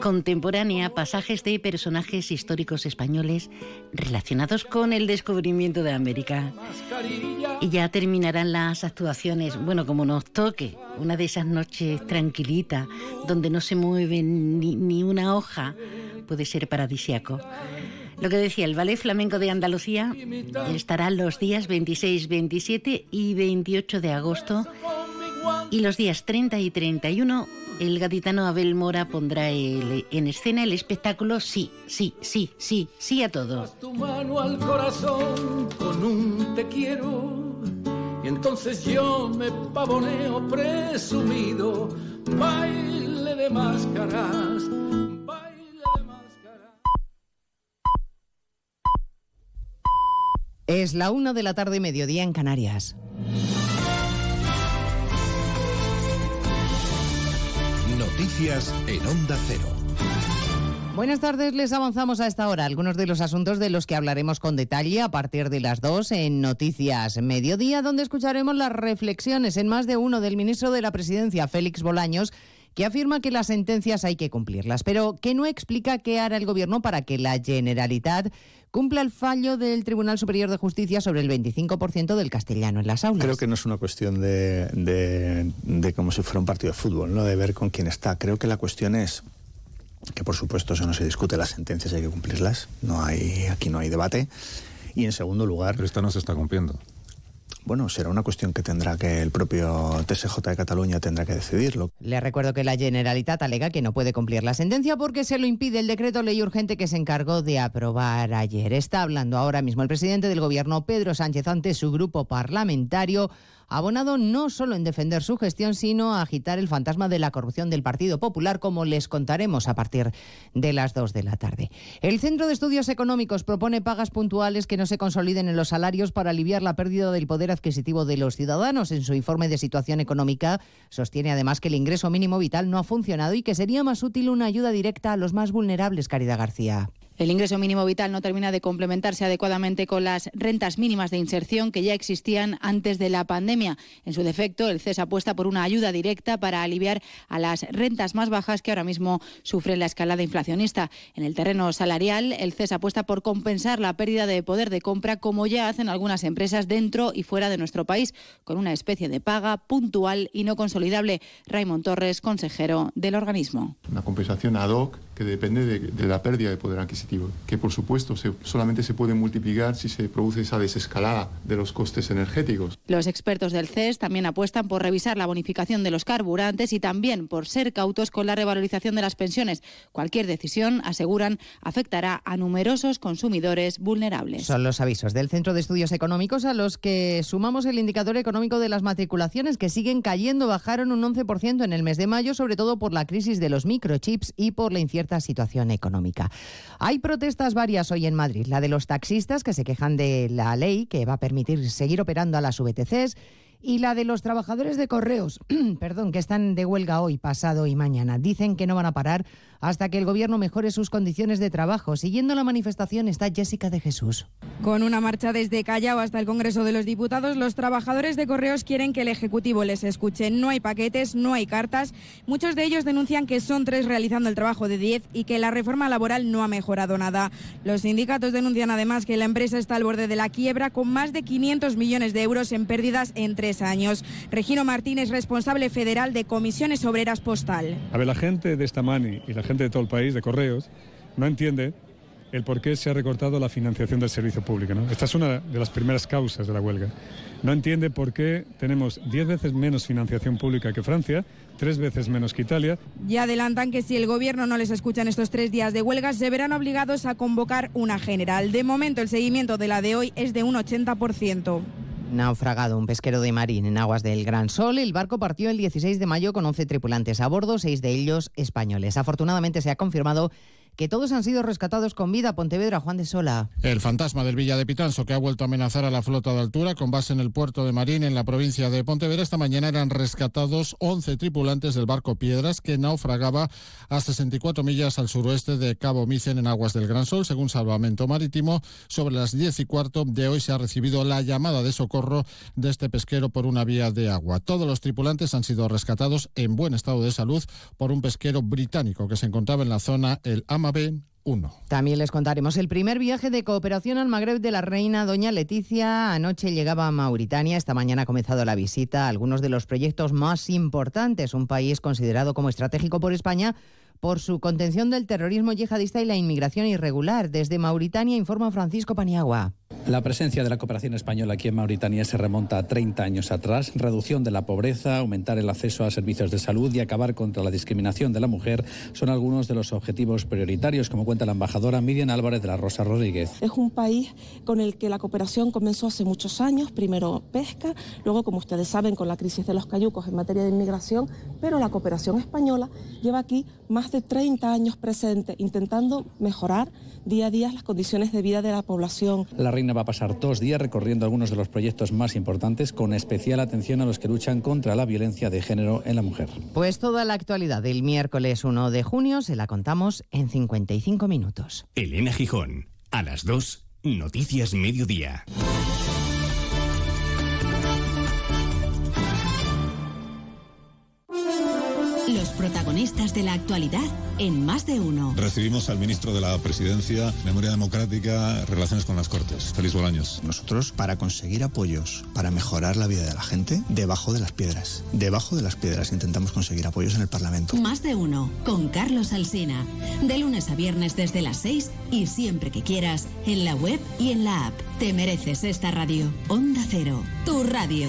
Speaker 3: contemporánea pasajes de personajes históricos españoles relacionados con el descubrimiento de América. Y ya terminarán las actuaciones, bueno, como nos toque, una de esas noches tranquilita, donde no se mueve ni, ni una hoja, puede ser Lo que decía, el Ballet Flamenco de Andalucía estará los días 26, 27 y 28 de agosto Y los días 30 y 31, el gaditano Abel Mora pondrá en escena el espectáculo Sí, sí, sí, sí, sí a todo.
Speaker 11: tu mano al corazón con un te quiero entonces yo me pavoneo presumido baile de máscaras
Speaker 13: Es la una de la tarde, mediodía en Canarias.
Speaker 7: Noticias en Onda Cero.
Speaker 13: Buenas tardes, les avanzamos a esta hora algunos de los asuntos de los que hablaremos con detalle a partir de las dos en Noticias Mediodía, donde escucharemos las reflexiones en más de uno del ministro de la Presidencia, Félix Bolaños, que afirma que las sentencias hay que cumplirlas, pero que no explica qué hará el Gobierno para que la Generalitat cumpla el fallo del Tribunal Superior de Justicia sobre el 25% del castellano en las aulas.
Speaker 14: Creo que no es una cuestión de, de- de como si fuera un partido de fútbol, ¿no? de ver con quién está. Creo que la cuestión es que, por supuesto, eso no se discute, las sentencias hay que cumplirlas. No hay, aquí no hay debate. Y en segundo lugar. Pero
Speaker 15: esta no se está cumpliendo.
Speaker 14: Bueno, será una cuestión que tendrá que el propio TSJ de Cataluña tendrá que decidirlo.
Speaker 13: Le recuerdo que la Generalitat alega que no puede cumplir la sentencia porque se lo impide el decreto ley urgente que se encargó de aprobar ayer. Está hablando ahora mismo el presidente del Gobierno, Pedro Sánchez, ante su grupo parlamentario, abonado no solo en defender su gestión, sino a agitar el fantasma de la corrupción del Partido Popular, como les contaremos a partir de las 2 de la tarde. El Centro de Estudios Económicos propone pagas puntuales que no se consoliden en los salarios para aliviar la pérdida del poder adquisitivo de los ciudadanos. En su informe de situación económica sostiene además que el ingreso mínimo vital no ha funcionado y que sería más útil una ayuda directa a los más vulnerables, Caridad García.
Speaker 16: El ingreso mínimo vital no termina de complementarse adecuadamente con las rentas mínimas de inserción que ya existían antes de la pandemia. En su defecto, el CES apuesta por una ayuda directa para aliviar a las rentas más bajas que ahora mismo sufren la escalada inflacionista. En el terreno salarial, el CES apuesta por compensar la pérdida de poder de compra como ya hacen algunas empresas dentro y fuera de nuestro país, con una especie de paga puntual y no consolidable. Raymond Torres, consejero del organismo.
Speaker 17: una compensación ad hoc que depende de, de la pérdida de poder adquisitivo, que por supuesto se- solamente se puede multiplicar si se produce esa desescalada de los costes energéticos.
Speaker 16: Los expertos del CES también apuestan por revisar la bonificación de los carburantes y también por ser cautos con la revalorización de las pensiones. Cualquier decisión, aseguran, afectará a numerosos consumidores vulnerables.
Speaker 13: Son los avisos del Centro de Estudios Económicos a los que sumamos el indicador económico de las matriculaciones que siguen cayendo, bajaron un 11% en el mes de mayo, sobre todo por la crisis de los microchips y por la incierta situación económica. Hay protestas varias hoy en Madrid, la de los taxistas que se quejan de la ley que va a permitir seguir operando a las VTCs y la de los trabajadores de correos, perdón, que están de huelga hoy, pasado y mañana. Dicen que no van a parar hasta que el gobierno mejore sus condiciones de trabajo. Siguiendo la manifestación está Jessica de Jesús.
Speaker 18: Con una marcha desde Callao hasta el Congreso de los Diputados, los trabajadores de correos quieren que el Ejecutivo les escuche. No hay paquetes, no hay cartas. Muchos de ellos denuncian que son tres realizando el trabajo de diez y que la reforma laboral no ha mejorado nada. Los sindicatos denuncian además que la empresa está al borde de la quiebra con más de 500 millones de euros en pérdidas en tres años. Regino Martínez, responsable federal de Comisiones Obreras Postal.
Speaker 19: A ver, la gente de esta mani y la gente de todo el país, de Correos, no entiende el por qué se ha recortado la financiación del servicio público. ¿no? Esta es una de las primeras causas de la huelga. No entiende por qué tenemos 10 veces menos financiación pública que Francia, tres veces menos que Italia.
Speaker 18: Ya adelantan que si el gobierno no les escucha en estos tres días de huelga, se verán obligados a convocar una general. De momento, el seguimiento de la de hoy es de un 80%.
Speaker 13: Naufragado un pesquero de Marín en aguas del Gran Sol, el barco partió el 16 de mayo con 11 tripulantes a bordo, seis de ellos españoles. Afortunadamente se ha confirmado que todos han sido rescatados con vida. Pontevedra, Juan de Sola.
Speaker 20: El fantasma del Villa de Pitanso, que ha vuelto a amenazar a la flota de altura con base en el puerto de Marín, en la provincia de Pontevedra, esta mañana eran rescatados 11 tripulantes del barco Piedras, que naufragaba a 64 millas al suroeste de Cabo Micen, en aguas del Gran Sol. Según Salvamento Marítimo, sobre las 10 y cuarto de hoy se ha recibido la llamada de socorro de este pesquero por una vía de agua. Todos los tripulantes han sido rescatados en buen estado de salud por un pesquero británico que se encontraba en la zona el Amabe 1.
Speaker 13: También les contaremos el primer viaje de cooperación al Magreb de la reina Doña Leticia. Anoche llegaba a Mauritania, esta mañana ha comenzado la visita a algunos de los proyectos más importantes, un país considerado como estratégico por España por su contención del terrorismo yihadista y la inmigración irregular. Desde Mauritania informa Francisco Paniagua.
Speaker 21: La presencia de la cooperación española aquí en Mauritania se remonta a 30 años atrás. Reducción de la pobreza, aumentar el acceso a servicios de salud y acabar contra la discriminación de la mujer son algunos de los objetivos prioritarios, como cuenta la embajadora Miriam Álvarez de la Rosa Rodríguez.
Speaker 15: Es un país con el que la cooperación comenzó hace muchos años, primero pesca, luego, como ustedes saben, con la crisis de los cayucos en materia de inmigración, pero la cooperación española lleva aquí más de 30 años presente, intentando mejorar día a día las condiciones de vida de la población.
Speaker 21: La reina va a pasar dos días recorriendo algunos de los proyectos más importantes, con especial atención a los que luchan contra la violencia de género en la mujer.
Speaker 13: Pues toda la actualidad del miércoles 1 de junio se la contamos en 55 minutos.
Speaker 22: Elena Gijón, a las 2, Noticias Mediodía.
Speaker 2: Protagonistas de la actualidad en más de uno.
Speaker 23: Recibimos al ministro de la Presidencia, Memoria Democrática, Relaciones con las Cortes. Feliz Bolaños.
Speaker 14: Nosotros, para conseguir apoyos, para mejorar la vida de la gente, debajo de las piedras. Debajo de las piedras intentamos conseguir apoyos en el Parlamento.
Speaker 2: Más de uno con Carlos Alsina. De lunes a viernes desde las 6 y siempre que quieras en la web y en la app. Te mereces esta radio. Onda Cero, tu radio.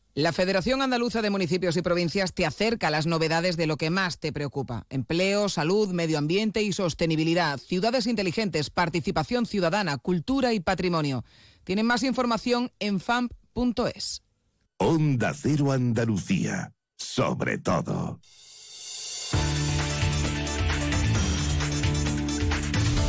Speaker 24: La Federación Andaluza de Municipios y Provincias te acerca a las novedades de lo que más te preocupa. Empleo, salud, medio ambiente y sostenibilidad, ciudades inteligentes, participación ciudadana, cultura y patrimonio. Tienen más información en famp.es.
Speaker 22: Onda Cero Andalucía. Sobre todo.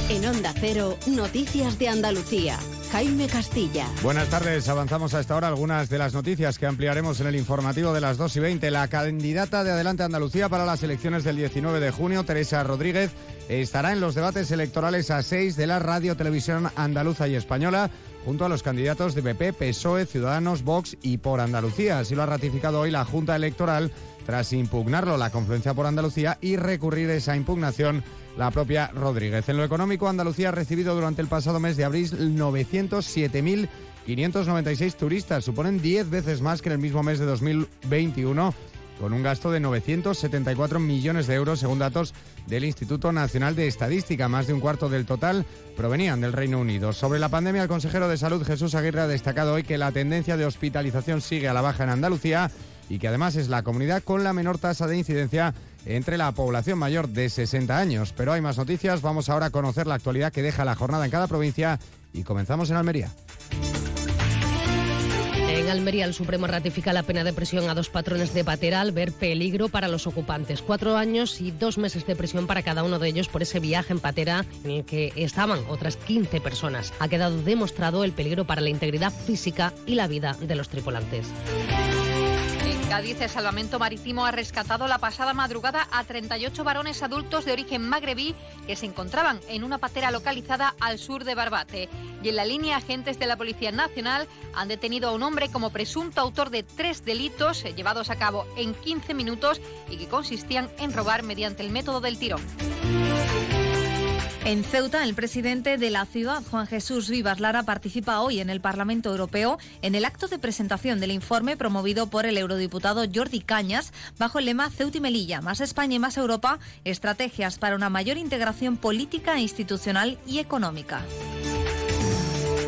Speaker 2: En Onda Cero, Noticias de Andalucía. Jaime Castilla.
Speaker 25: Buenas tardes, avanzamos a esta hora algunas de las noticias que ampliaremos en el informativo de las 2 y 20. La candidata de Adelante Andalucía para las elecciones del 19 de junio, Teresa Rodríguez, estará en los debates electorales a 6 de la Radio Televisión Andaluza y Española junto a los candidatos de PP, PSOE, Ciudadanos, Vox y por Andalucía. Así lo ha ratificado hoy la Junta Electoral tras impugnarlo la Confluencia por Andalucía y recurrir esa impugnación la propia Rodríguez. En lo económico, Andalucía ha recibido durante el pasado mes de abril 907.596 turistas. Suponen 10 veces más que en el mismo mes de 2021 con un gasto de 974 millones de euros, según datos del Instituto Nacional de Estadística. Más de un cuarto del total provenían del Reino Unido. Sobre la pandemia, el consejero de Salud Jesús Aguirre ha destacado hoy que la tendencia de hospitalización sigue a la baja en Andalucía y que además es la comunidad con la menor tasa de incidencia entre la población mayor de 60 años. Pero hay más noticias, vamos ahora a conocer la actualidad que deja la jornada en cada provincia y comenzamos en Almería.
Speaker 26: En Almería, el Supremo ratifica la pena de prisión a dos patrones de Patera al ver peligro para los ocupantes. Cuatro años y dos meses de prisión para cada uno de ellos por ese viaje en Patera en el que estaban otras 15 personas. Ha quedado demostrado el peligro para la integridad física y la vida de los tripulantes.
Speaker 6: Cádiz, el Salvamento Marítimo ha rescatado la pasada madrugada a 38 varones adultos de origen magrebí que se encontraban en una patera localizada al sur de Barbate. Y en la línea, agentes de la Policía Nacional han detenido a un hombre como presunto autor de tres delitos llevados a cabo en 15 minutos y que consistían en robar mediante el método del tirón.
Speaker 27: En Ceuta, el presidente de la ciudad, Juan Jesús Vivas Lara, participa hoy en el Parlamento Europeo en el acto de presentación del informe promovido por el eurodiputado Jordi Cañas bajo el lema Ceuta y Melilla, más España y más Europa, estrategias para una mayor integración política, institucional y económica.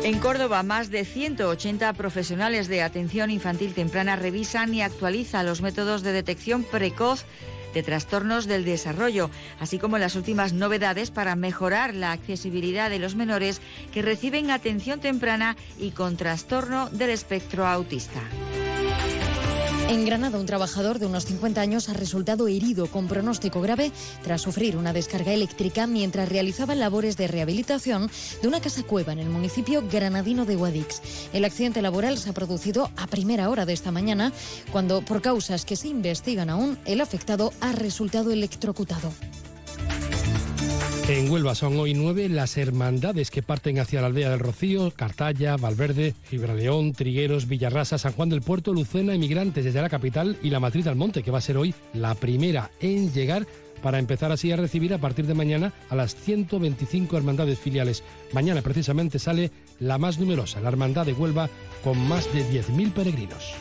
Speaker 28: En Córdoba, más de 180 profesionales de atención infantil temprana revisan y actualizan los métodos de detección precoz de trastornos del desarrollo, así como las últimas novedades para mejorar la accesibilidad de los menores que reciben atención temprana y con trastorno del espectro autista.
Speaker 27: En Granada, un trabajador de unos 50 años ha resultado herido con pronóstico grave tras sufrir una descarga eléctrica mientras realizaba labores de rehabilitación de una casa cueva en el municipio granadino de Guadix. El accidente laboral se ha producido a primera hora de esta mañana, cuando, por causas que se investigan aún, el afectado ha resultado electrocutado.
Speaker 29: En Huelva son hoy nueve las hermandades que parten hacia la aldea del Rocío, Cartaya, Valverde, Gibraleón, Trigueros, Villarrasa, San Juan del Puerto, Lucena, Emigrantes desde la capital y la Matriz del Monte, que va a ser hoy la primera en llegar para empezar así a recibir a partir de mañana a las 125 hermandades filiales. Mañana precisamente sale la más numerosa, la Hermandad de Huelva, con más de 10.000 peregrinos.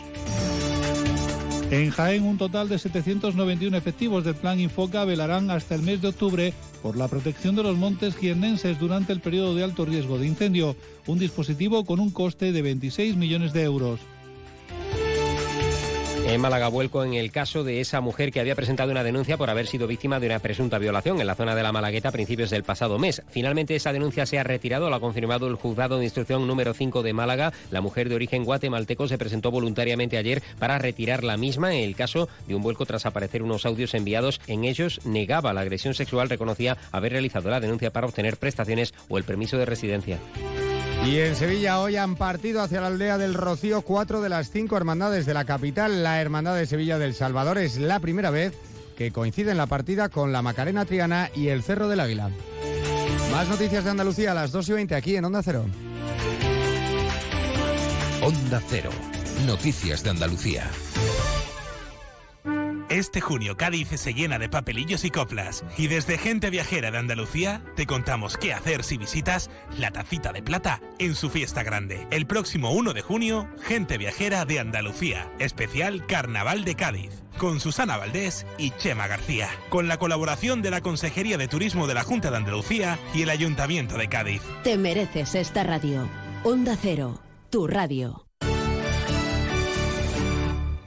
Speaker 30: En Jaén, un total de 791 efectivos del Plan Infoca velarán hasta el mes de octubre por la protección de los montes jiennenses durante el periodo de alto riesgo de incendio, un dispositivo con un coste de 26 millones de euros.
Speaker 31: En Málaga vuelco en el caso de esa mujer que había presentado una denuncia por haber sido víctima de una presunta violación en la zona de la Malagueta a principios del pasado mes. Finalmente esa denuncia se ha retirado, lo ha confirmado el juzgado de instrucción número 5 de Málaga. La mujer de origen guatemalteco se presentó voluntariamente ayer para retirar la misma en el caso de un vuelco tras aparecer unos audios enviados. En ellos negaba la agresión sexual, reconocía haber realizado la denuncia para obtener prestaciones o el permiso de residencia.
Speaker 25: Y en Sevilla hoy han partido hacia la aldea del Rocío cuatro de las cinco hermandades de la capital. La Hermandad de Sevilla del Salvador es la primera vez que coincide en la partida con la Macarena Triana y el Cerro del Águila. Más noticias de Andalucía a las 2 y 20 aquí en Onda Cero.
Speaker 22: Onda Cero. Noticias de Andalucía.
Speaker 32: Este junio Cádiz se llena de papelillos y coplas y desde Gente Viajera de Andalucía te contamos qué hacer si visitas la Tacita de Plata en su fiesta grande. El próximo 1 de junio, Gente Viajera de Andalucía, especial Carnaval de Cádiz, con Susana Valdés y Chema García, con la colaboración de la Consejería de Turismo de la Junta de Andalucía y el Ayuntamiento de Cádiz.
Speaker 2: Te mereces esta radio. Onda Cero, tu radio.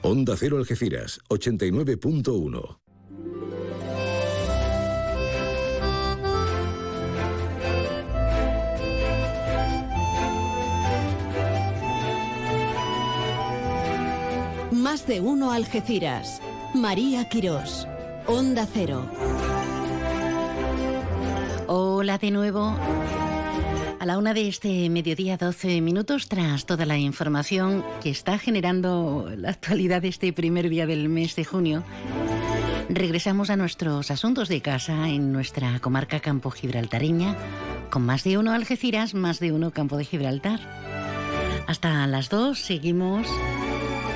Speaker 22: Onda Cero Algeciras, 89.1.
Speaker 2: Más de uno Algeciras. María Quirós. Onda Cero.
Speaker 3: Hola de nuevo. A la una de este mediodía, 12 minutos, tras toda la información que está generando la actualidad de este primer día del mes de junio, regresamos a nuestros asuntos de casa en nuestra comarca Campo Gibraltareña, con más de uno Algeciras, más de uno Campo de Gibraltar. Hasta las dos seguimos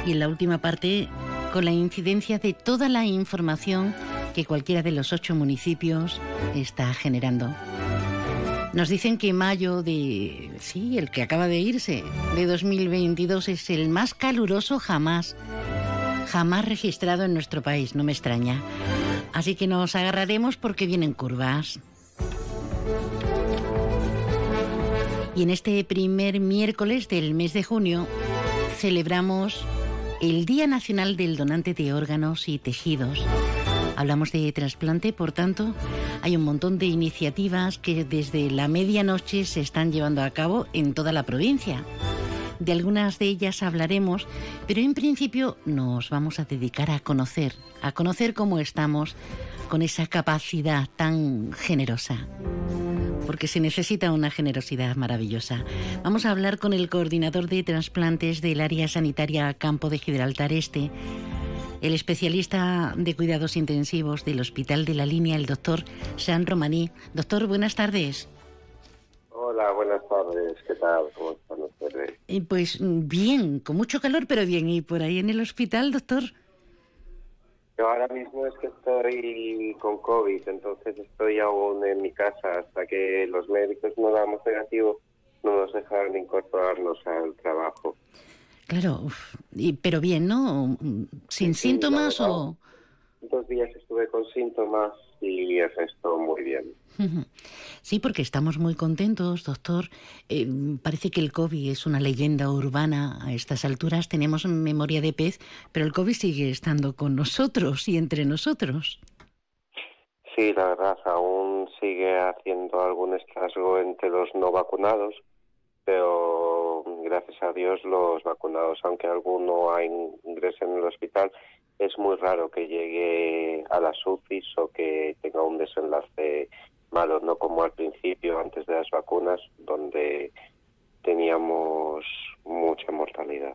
Speaker 3: y en la última parte con la incidencia de toda la información que cualquiera de los ocho municipios está generando. Nos dicen que mayo de, sí, el que acaba de irse, de 2022 es el más caluroso jamás, jamás registrado en nuestro país, no me extraña. Así que nos agarraremos porque vienen curvas. Y en este primer miércoles del mes de junio celebramos el Día Nacional del Donante de Órganos y Tejidos. Hablamos de trasplante, por tanto, hay un montón de iniciativas que desde la medianoche se están llevando a cabo en toda la provincia. De algunas de ellas hablaremos, pero en principio nos vamos a dedicar a conocer, a conocer cómo estamos con esa capacidad tan generosa porque se necesita una generosidad maravillosa. Vamos a hablar con el coordinador de trasplantes del área sanitaria Campo de Gibraltar Este, el especialista de cuidados intensivos del Hospital de la Línea, el doctor San Romaní. Doctor, buenas tardes.
Speaker 33: Hola, buenas tardes. ¿Qué tal? ¿Cómo están ustedes?
Speaker 3: Eh, pues bien, con mucho calor, pero bien. ¿Y por ahí en el hospital, doctor?
Speaker 33: Yo ahora mismo es que estoy con COVID, entonces estoy aún en mi casa hasta que los médicos no damos negativo, no nos dejan incorporarnos al trabajo.
Speaker 3: Claro, y, pero bien, ¿no? ¿Sin síntomas o...?
Speaker 33: Dos días estuve con síntomas y el resto muy bien.
Speaker 3: Sí, porque estamos muy contentos, doctor. Eh, parece que el COVID es una leyenda urbana a estas alturas. Tenemos memoria de pez, pero el COVID sigue estando con nosotros y entre nosotros.
Speaker 33: Sí, la verdad, aún sigue haciendo algún estrasgo entre los no vacunados, pero gracias a Dios los vacunados, aunque alguno ingrese en el hospital, es muy raro que llegue a las UCIs o que tenga un desenlace malo, no como al principio, antes de las vacunas, donde teníamos mucha mortalidad.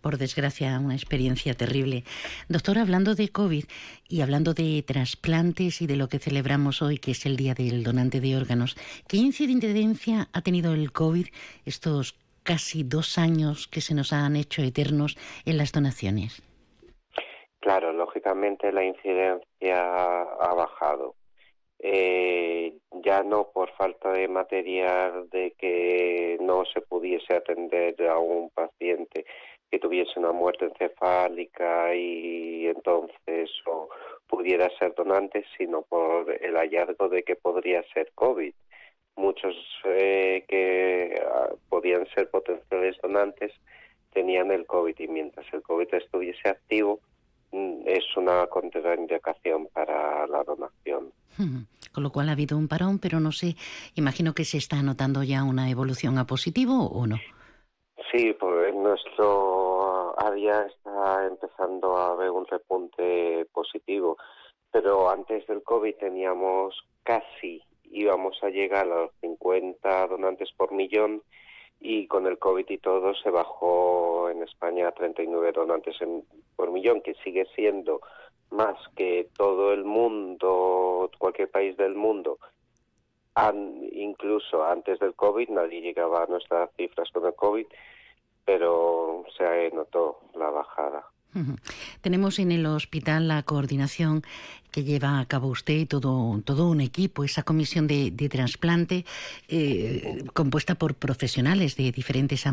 Speaker 3: Por desgracia, una experiencia terrible. Doctor, hablando de COVID y hablando de trasplantes y de lo que celebramos hoy, que es el Día del Donante de Órganos, ¿qué incidencia ha tenido el COVID estos casi dos años que se nos han hecho eternos en las donaciones?
Speaker 33: Claro, lógicamente la incidencia ha bajado. Eh, ya no por falta de material de que no se pudiese atender a un paciente que tuviese una muerte encefálica y entonces o pudiera ser donante, sino por el hallazgo de que podría ser COVID. Muchos eh, que ah, podían ser potenciales donantes tenían el COVID y mientras el COVID estuviese activo, es una contraindicación para la donación.
Speaker 3: Con lo cual ha habido un parón, pero no sé, imagino que se está notando ya una evolución a positivo o no.
Speaker 33: Sí, pues nuestro área está empezando a ver un repunte positivo, pero antes del COVID teníamos casi, íbamos a llegar a los 50 donantes por millón y con el COVID y todo se bajó en España a 39 donantes por millón, que sigue siendo más que todo el mundo, cualquier país del mundo. incluso antes del COVID nadie llegaba a nuestras cifras con el COVID, pero se notó la bajada.
Speaker 3: Tenemos en el hospital la coordinación que lleva a cabo usted y todo, todo un equipo, esa comisión de, trasplante eh, compuesta por profesionales de diferentes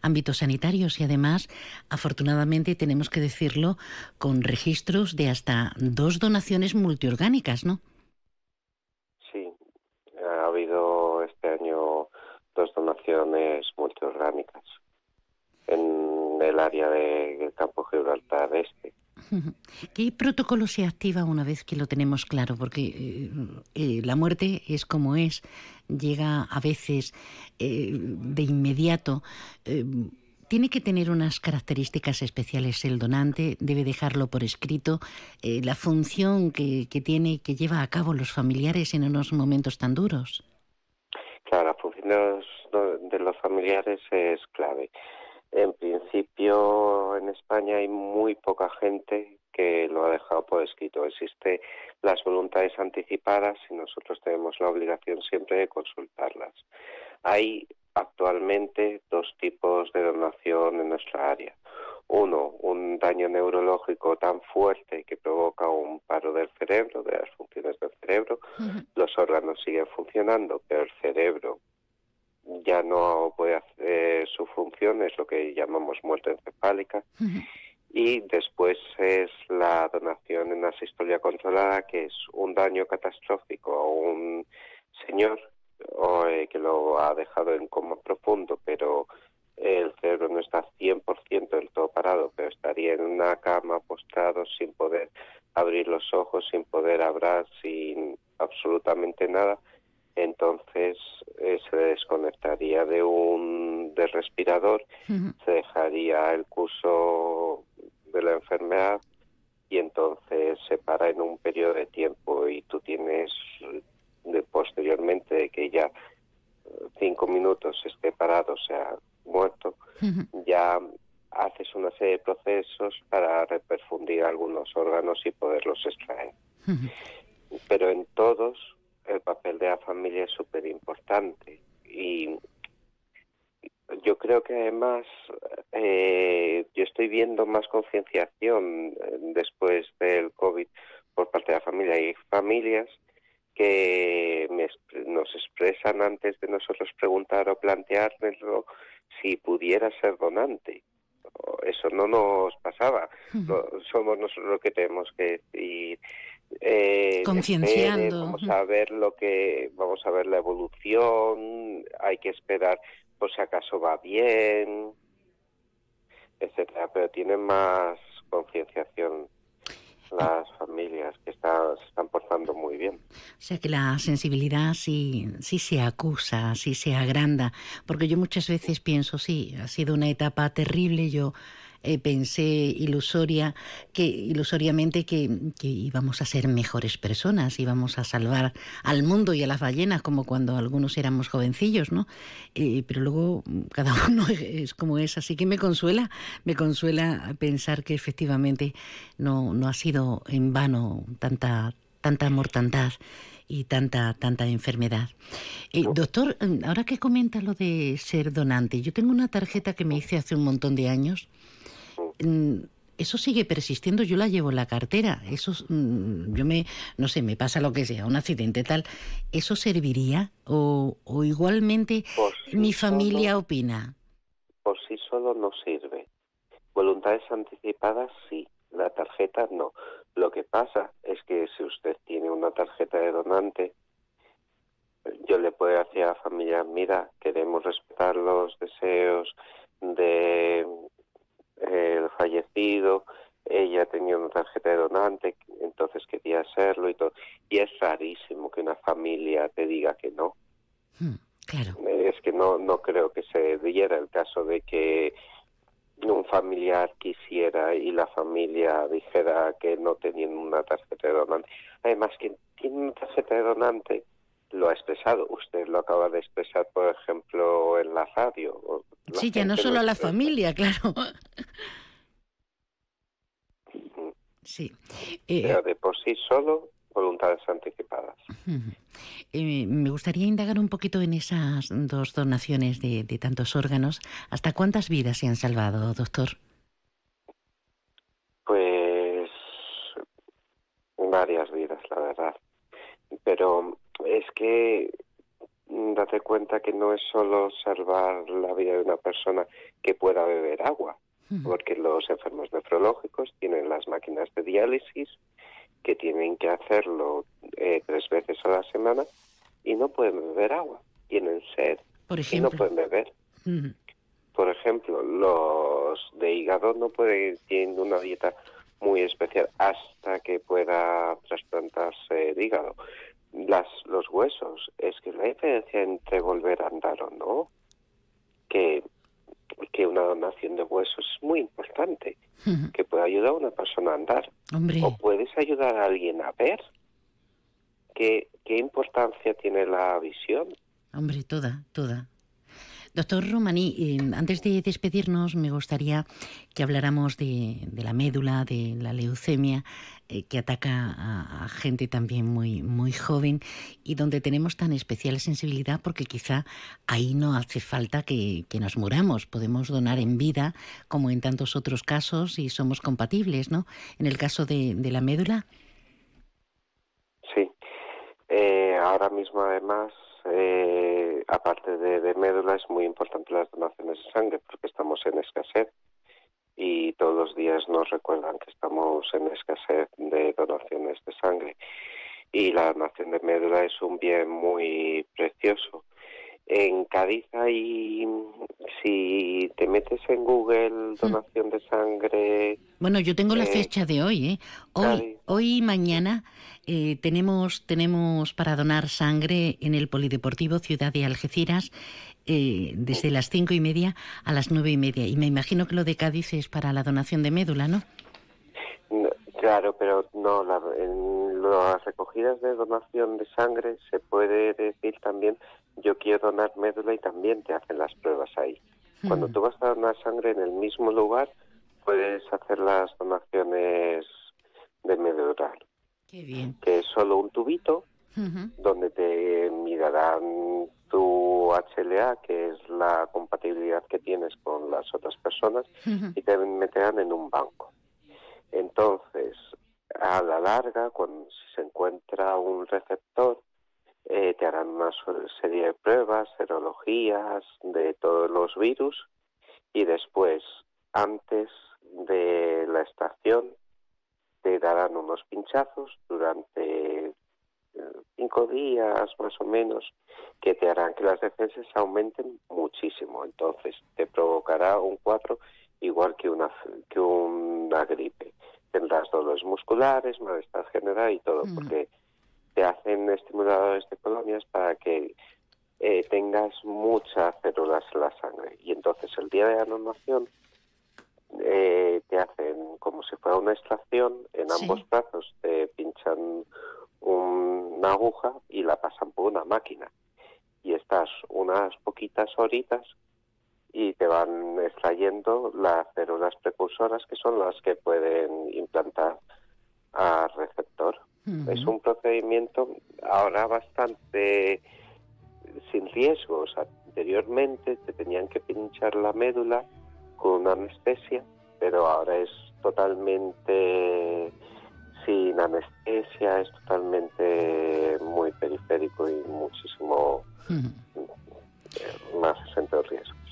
Speaker 3: ámbitos sanitarios y además, afortunadamente, tenemos que decirlo, con registros de hasta dos donaciones multiorgánicas, ¿no?
Speaker 33: Sí, ha habido este año dos donaciones multiorgánicas en el área de Campo Gibraltar Este.
Speaker 3: ¿Qué protocolo se activa una vez que lo tenemos claro? Porque eh, eh, la muerte es como es, llega a veces eh, de inmediato. tiene que tener unas características especiales el donante, debe dejarlo por escrito, la función que, que tiene, que lleva a cabo los familiares en unos momentos tan duros.
Speaker 33: Claro, la función de los familiares es clave. En principio, en España hay muy poca gente que lo ha dejado por escrito. Existen las voluntades anticipadas y nosotros tenemos la obligación siempre de consultarlas. Hay actualmente dos tipos de donación en nuestra área. Uno, un daño neurológico tan fuerte que provoca un paro del cerebro, de las funciones del cerebro. Los órganos siguen funcionando, pero el cerebro ya no puede hacer su función, es lo que llamamos muerte encefálica. Y después es la donación en asistolia controlada, que es un daño catastrófico a un señor eh, que lo ha dejado en coma profundo, pero el cerebro no está 100% del todo parado, pero estaría en una cama postrado sin poder abrir los ojos, sin poder hablar, sin absolutamente nada entonces eh, se desconectaría de un del respirador, se dejaría el curso de la enfermedad y entonces se para en un periodo de tiempo y tú tienes de posteriormente de que ya eh, cinco minutos esté parado, o sea, muerto, ya haces una serie de procesos para reperfundir algunos órganos y poderlos extraer. Pero en todos el papel de la familia es súper importante y yo creo que además eh, yo estoy viendo más concienciación eh, después del COVID por parte de la familia. Hay familias que nos expresan antes de nosotros preguntar o planteárnoslo si pudiera ser donante. Eso no nos pasaba. somos nosotros los que tenemos que decir
Speaker 3: eh, Concienciando.
Speaker 33: vamos a ver lo que, vamos a ver la evolución, hay que esperar por si acaso va bien, etcétera, pero tienen más concienciación las familias que están, se están portando muy bien.
Speaker 3: O sea que la sensibilidad sí, sí se acusa, sí se agranda, porque yo muchas veces pienso, sí, ha sido una etapa terrible, yo eh, pensé ilusoria, que, ilusoriamente que, íbamos a ser mejores personas, íbamos a salvar al mundo y a las ballenas, como cuando algunos éramos jovencillos, ¿no? Eh, pero luego cada uno es como es, así que me consuela, me consuela pensar que efectivamente no, no ha sido en vano tanta, tanta mortandad y tanta, tanta enfermedad. Eh, doctor, ahora que comenta lo de ser donante, yo tengo una tarjeta que me hice hace un montón de años. Eso sigue persistiendo, yo la llevo en la cartera. Eso, mm, yo me, no sé, me pasa lo que sea, un accidente tal. ¿Eso serviría? ¿O, o igualmente mi familia opina?
Speaker 33: Por sí solo no sirve. Voluntades anticipadas sí, la tarjeta no. Lo que pasa es que si usted tiene una tarjeta de donante, yo le puedo decir a la familia, mira, queremos respetar los deseos de eh, el fallecido, ella tenía una tarjeta de donante, entonces quería hacerlo y todo. Y es rarísimo que una familia te diga que no.
Speaker 3: Hmm, claro.
Speaker 33: Es que no, no creo que se diera el caso de que un familiar quisiera y la familia dijera que no tenían una tarjeta de donante. Además, quien tiene una tarjeta de donante lo ha expresado. Usted lo acaba de expresar, por ejemplo, en la radio.
Speaker 3: sí, ya no solo a la familia, claro. Sí.
Speaker 33: Pero de por sí solo voluntades anticipadas.
Speaker 3: Eh, me gustaría indagar un poquito en esas dos donaciones de, tantos órganos. ¿Hasta cuántas vidas se han salvado, doctor?
Speaker 33: Pues varias vidas, la verdad. Pero es que date cuenta que no es solo salvar la vida de una persona que pueda beber agua, porque los enfermos nefrológicos tienen las máquinas de diálisis que tienen que hacerlo eh, tres veces a la semana y no pueden beber agua, tienen sed y no pueden beber. Por ejemplo, los de hígado no pueden, tienen una dieta muy especial hasta que pueda trasplantarse el hígado. Las, los huesos, es que la diferencia entre volver a andar o no, que que una donación de huesos es muy importante, que puede ayudar a una persona a andar. O puedes ayudar a alguien a ver qué, qué importancia tiene la visión.
Speaker 3: Hombre, toda, toda. Doctor Romaní, eh, antes de despedirnos, me gustaría que habláramos de, la médula, de la leucemia, eh, que ataca a, gente también muy, muy joven y donde tenemos tan especial sensibilidad porque quizá ahí no hace falta que, nos muramos. Podemos donar en vida, como en tantos otros casos, y somos compatibles, ¿no? En el caso de, la médula.
Speaker 33: Sí. Eh, ahora mismo, además, eh, aparte de, médula, es muy importante las donaciones de sangre porque estamos en escasez y todos los días nos recuerdan que estamos en escasez de donaciones de sangre. Y la donación de médula es un bien muy precioso. En Cádiz hay, si te metes en Google, hmm. donación de sangre.
Speaker 3: Bueno, yo tengo la eh, fecha de hoy, ¿eh? Hoy, hoy y mañana eh, tenemos, tenemos para donar sangre en el Polideportivo Ciudad de Algeciras eh, desde las cinco y media a las nueve y media. Y me imagino que lo de Cádiz es para la donación de médula, ¿no?
Speaker 33: Claro, pero no, en las recogidas de donación de sangre se puede decir también yo quiero donar médula y también te hacen las pruebas ahí. Cuando mm. tú vas a donar sangre en el mismo lugar, puedes hacer las donaciones de médula. Que es solo un tubito donde te mirarán tu HLA, que es la compatibilidad que tienes con las otras personas, y te meterán en un banco. Entonces, a la larga, cuando se encuentra un receptor, eh, te harán una serie de pruebas, serologías de todos los virus y después, antes de la estación, te darán unos pinchazos durante eh, cinco días más o menos que te harán que las defensas aumenten muchísimo. Entonces te provocará un cuadro igual que una, que una gripe. Tendrás dolores musculares, malestar general y todo, mm. porque te hacen estimuladores de colonias para que eh, tengas muchas células en la sangre. Y entonces el día de la eh, te hacen como si fuera una extracción, en ambos brazos te pinchan una aguja y la pasan por una máquina. Y estás unas poquitas horitas y te van extrayendo las células precursoras que son las que pueden implantar al receptor. Es un procedimiento ahora bastante sin riesgos. Anteriormente te tenían que pinchar la médula con una anestesia, pero ahora es totalmente sin anestesia, es totalmente muy periférico y muchísimo más exento de riesgos.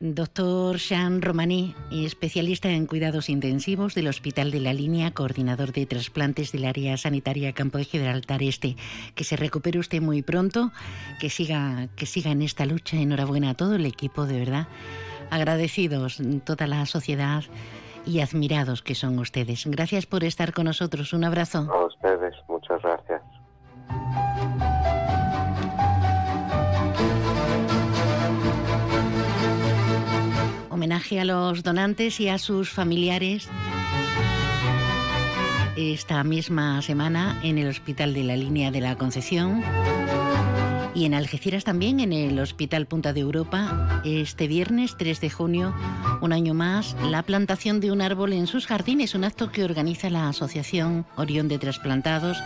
Speaker 3: Doctor Jean Romaní, especialista en cuidados intensivos del Hospital de la Línea, coordinador de trasplantes del área sanitaria Campo de Gibraltar Este. Que se recupere usted muy pronto, que siga, que siga en esta lucha. Enhorabuena a todo el equipo, de verdad. Agradecidos toda la sociedad y admirados que son ustedes. Gracias por estar con nosotros. Un abrazo.
Speaker 33: A ustedes,
Speaker 3: homenaje a los donantes y a sus familiares esta misma semana en el Hospital de la Línea de la Concepción y en Algeciras también, en el Hospital Punta de Europa, este viernes 3 de junio, un año más, la plantación de un árbol en sus jardines, un acto que organiza la Asociación Orión de Trasplantados,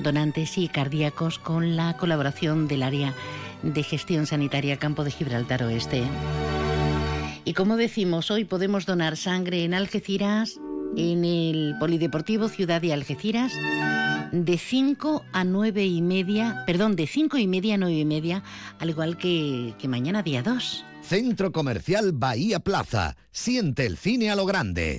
Speaker 3: Donantes y Cardíacos con la colaboración del área de gestión sanitaria Campo de Gibraltar Oeste. Y como decimos, hoy podemos donar sangre en Algeciras, en el Polideportivo Ciudad de Algeciras, de 5 a 9 y media, perdón, de 5 y media a 9 y media, al igual que, que mañana día 2.
Speaker 34: Centro Comercial Bahía Plaza. Siente el cine a lo grande.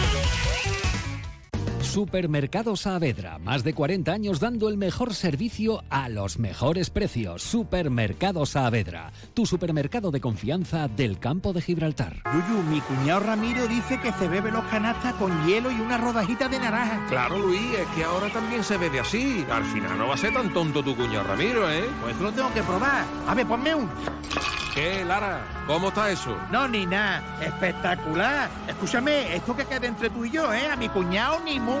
Speaker 4: Supermercado Saavedra, más de 40 años dando el mejor servicio a los mejores precios. Supermercado Saavedra, tu supermercado de confianza del campo de Gibraltar.
Speaker 35: Yuyu, mi cuñado Ramiro dice que se bebe los canastas con hielo y una rodajita de naranja.
Speaker 36: Claro, Luis, es que ahora también se bebe así. Al final no va a ser tan tonto tu cuñado Ramiro, ¿eh?
Speaker 35: Pues lo tengo que probar. A ver, ponme un.
Speaker 36: ¿Qué, Lara? ¿Cómo está eso?
Speaker 35: No, ni nada. Espectacular. Escúchame, esto que queda entre tú y yo, ¿eh? A mi cuñado ni mu.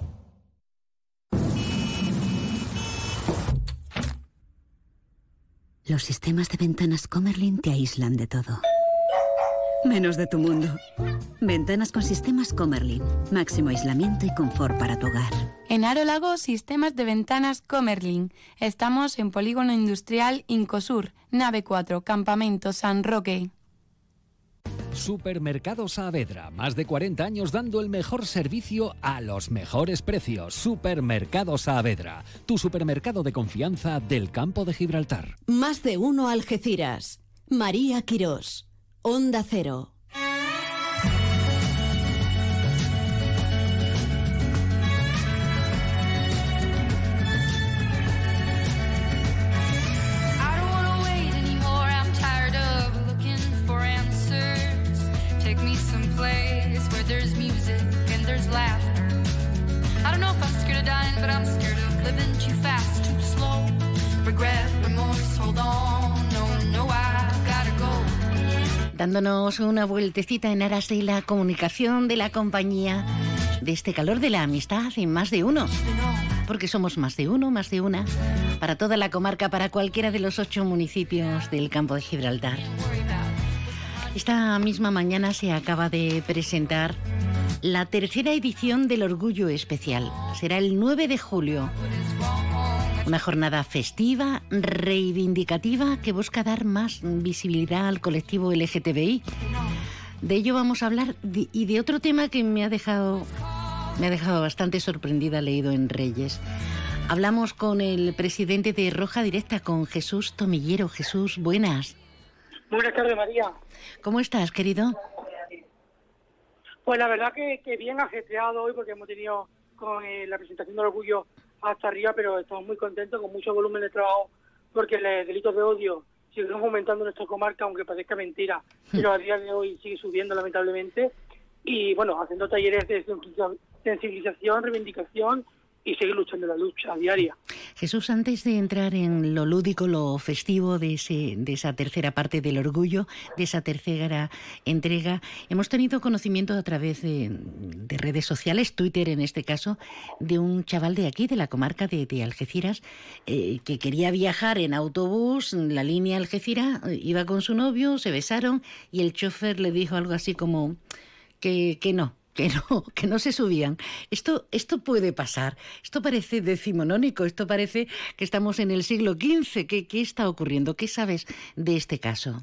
Speaker 37: Los sistemas de ventanas Comerlin te aíslan de todo. Menos de tu mundo. Ventanas con sistemas Comerlin. Máximo aislamiento y confort para tu hogar.
Speaker 38: En Aro Lago, sistemas de ventanas Comerlin. Estamos en Polígono Industrial Incosur, nave 4, Campamento San Roque.
Speaker 4: Supermercado Saavedra, más de 40 años dando el mejor servicio a los mejores precios. Supermercado Saavedra, tu supermercado de confianza del campo de Gibraltar.
Speaker 39: Más de uno Algeciras. María Quirós. Onda Cero.
Speaker 40: But I'm scared of living too fast, too slow. Regret, remorse, hold on. No, no, I gotta go.
Speaker 3: dándonos una vueltecita en aras de la comunicación, de la compañía, de este calor de la amistad en más de uno. Porque somos más de uno, más de una, para toda la comarca, para cualquiera de los ocho municipios del campo de Gibraltar. Esta misma mañana se acaba de presentar la tercera edición del Orgullo Especial. Será el 9 de julio. Una jornada festiva, reivindicativa, que busca dar más visibilidad al colectivo LGTBI. De ello vamos a hablar de- y de otro tema que me ha dejado me ha dejado bastante sorprendida leído en Reyes. Hablamos con el presidente de Roja Directa, con Jesús Tomillero. Jesús, buenas.
Speaker 41: Buenas tardes, María.
Speaker 3: ¿Cómo estás, querido?
Speaker 41: Pues la verdad que, que bien ajetreado hoy porque hemos tenido con eh, la presentación del orgullo hasta arriba, pero estamos muy contentos con mucho volumen de trabajo porque los delitos de odio siguen aumentando en nuestra comarca, aunque parezca mentira, pero a día de hoy sigue subiendo lamentablemente. Y bueno, haciendo talleres de sensibiliza- sensibilización, reivindicación y seguir luchando la lucha diaria.
Speaker 3: Jesús, antes de entrar en lo lúdico, lo festivo de, ese, de esa tercera parte del orgullo, de esa tercera entrega, hemos tenido conocimiento a través de, de redes sociales, Twitter en este caso, de un chaval de aquí, de la comarca de, de Algeciras, eh, que quería viajar en autobús, en la línea Algeciras, eh, iba con su novio, se besaron y el chofer le dijo algo así como que, que no, que no, que no se subían. Esto, esto puede pasar. Esto parece decimonónico, esto parece que estamos en el siglo XV. ¿Qué, qué está ocurriendo? ¿Qué sabes de este caso?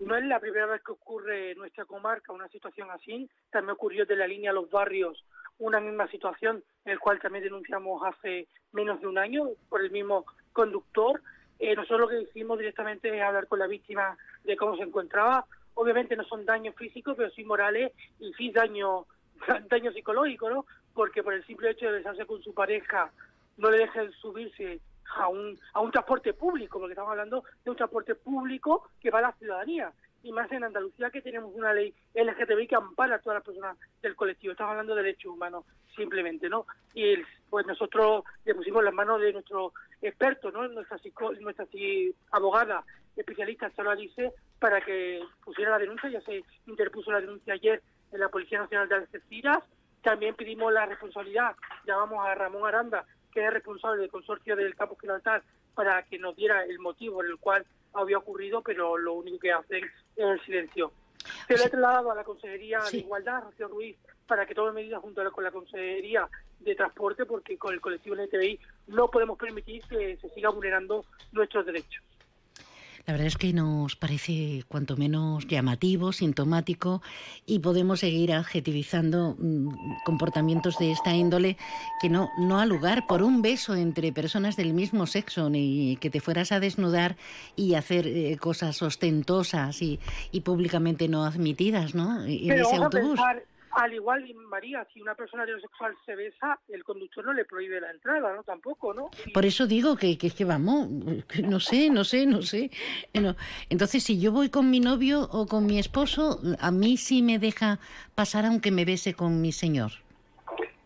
Speaker 41: No es la primera vez que ocurre en nuestra comarca una situación así. También ocurrió de la línea los barrios una misma situación, en el cual también denunciamos hace menos de un año por el mismo conductor. Eh, nosotros lo que hicimos directamente es hablar con la víctima de cómo se encontraba. Obviamente no son daños físicos, pero sí morales y sí daño, daño psicológico, ¿no? Porque por el simple hecho de besarse con su pareja no le dejen subirse a un, a un transporte público, porque estamos hablando de un transporte público que va a la ciudadanía. Y más en Andalucía que tenemos una ley LGTBI que ampara a todas las personas del colectivo. Estamos hablando de derechos humanos simplemente, ¿no? Y el- pues nosotros le pusimos las manos de nuestro experto, ¿no? Nuestra, psico- nuestra abogada especialista, Sara dice, para que pusiera la denuncia. Ya se interpuso la denuncia ayer en la Policía Nacional de Algeciras. También pedimos la responsabilidad, llamamos a Ramón Aranda, que es responsable del consorcio del Campo Gibraltar, para que nos diera el motivo por el cual había ocurrido, pero lo único que hacen es el silencio. Se lo he trasladado a la Consejería de Igualdad, Rocío Ruiz, para que tome medidas junto con la Consejería de Transporte, porque con el colectivo LGTBI no podemos permitir que se siga vulnerando nuestros derechos.
Speaker 3: La verdad es que nos parece cuanto menos llamativo, sintomático y podemos seguir adjetivizando mm, comportamientos de esta índole que no, no ha lugar por un beso entre personas del mismo sexo ni que te fueras a desnudar y hacer eh, cosas ostentosas y, y públicamente no admitidas, ¿no? En
Speaker 41: Pero
Speaker 3: ese autobús.
Speaker 41: pensar, al igual, María, si una persona heterosexual se besa, el conductor no le prohíbe la entrada, ¿no? Tampoco, ¿no?
Speaker 3: Por eso digo que, que, que vamos, que no sé, no sé, no sé. No. Entonces, si yo voy con mi novio o con mi esposo, a mí sí me deja pasar aunque me bese con mi señor.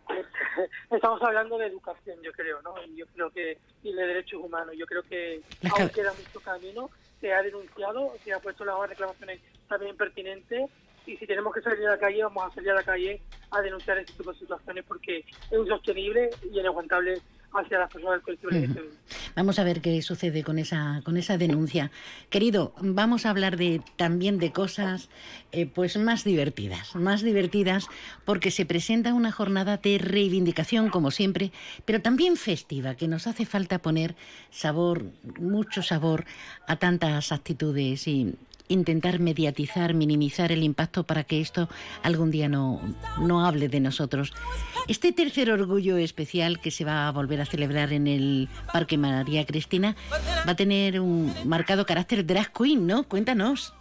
Speaker 41: Estamos hablando de educación, yo creo, ¿no? Y yo creo que y de derechos humanos. Yo creo que
Speaker 3: Las
Speaker 41: aún queda mucho camino. Se ha denunciado, se ha puesto las reclamaciones también pertinentes. Y si tenemos que salir a la calle, vamos a salir a la calle a denunciar este tipo de situaciones porque es insostenible y inaguantable hacia las personas del colectivo LGTBI.
Speaker 3: Vamos a ver qué sucede con esa, con esa denuncia. Querido, vamos a hablar de, también de cosas eh, pues más divertidas, más divertidas porque se presenta una jornada de reivindicación, como siempre, pero también festiva, que nos hace falta poner sabor, mucho sabor a tantas actitudes y intentar mediatizar, minimizar el impacto para que esto algún día no, no hable de nosotros. Este tercer orgullo especial que se va a volver a celebrar en el Parque María Cristina va a tener un marcado carácter drag queen, ¿no? Cuéntanos.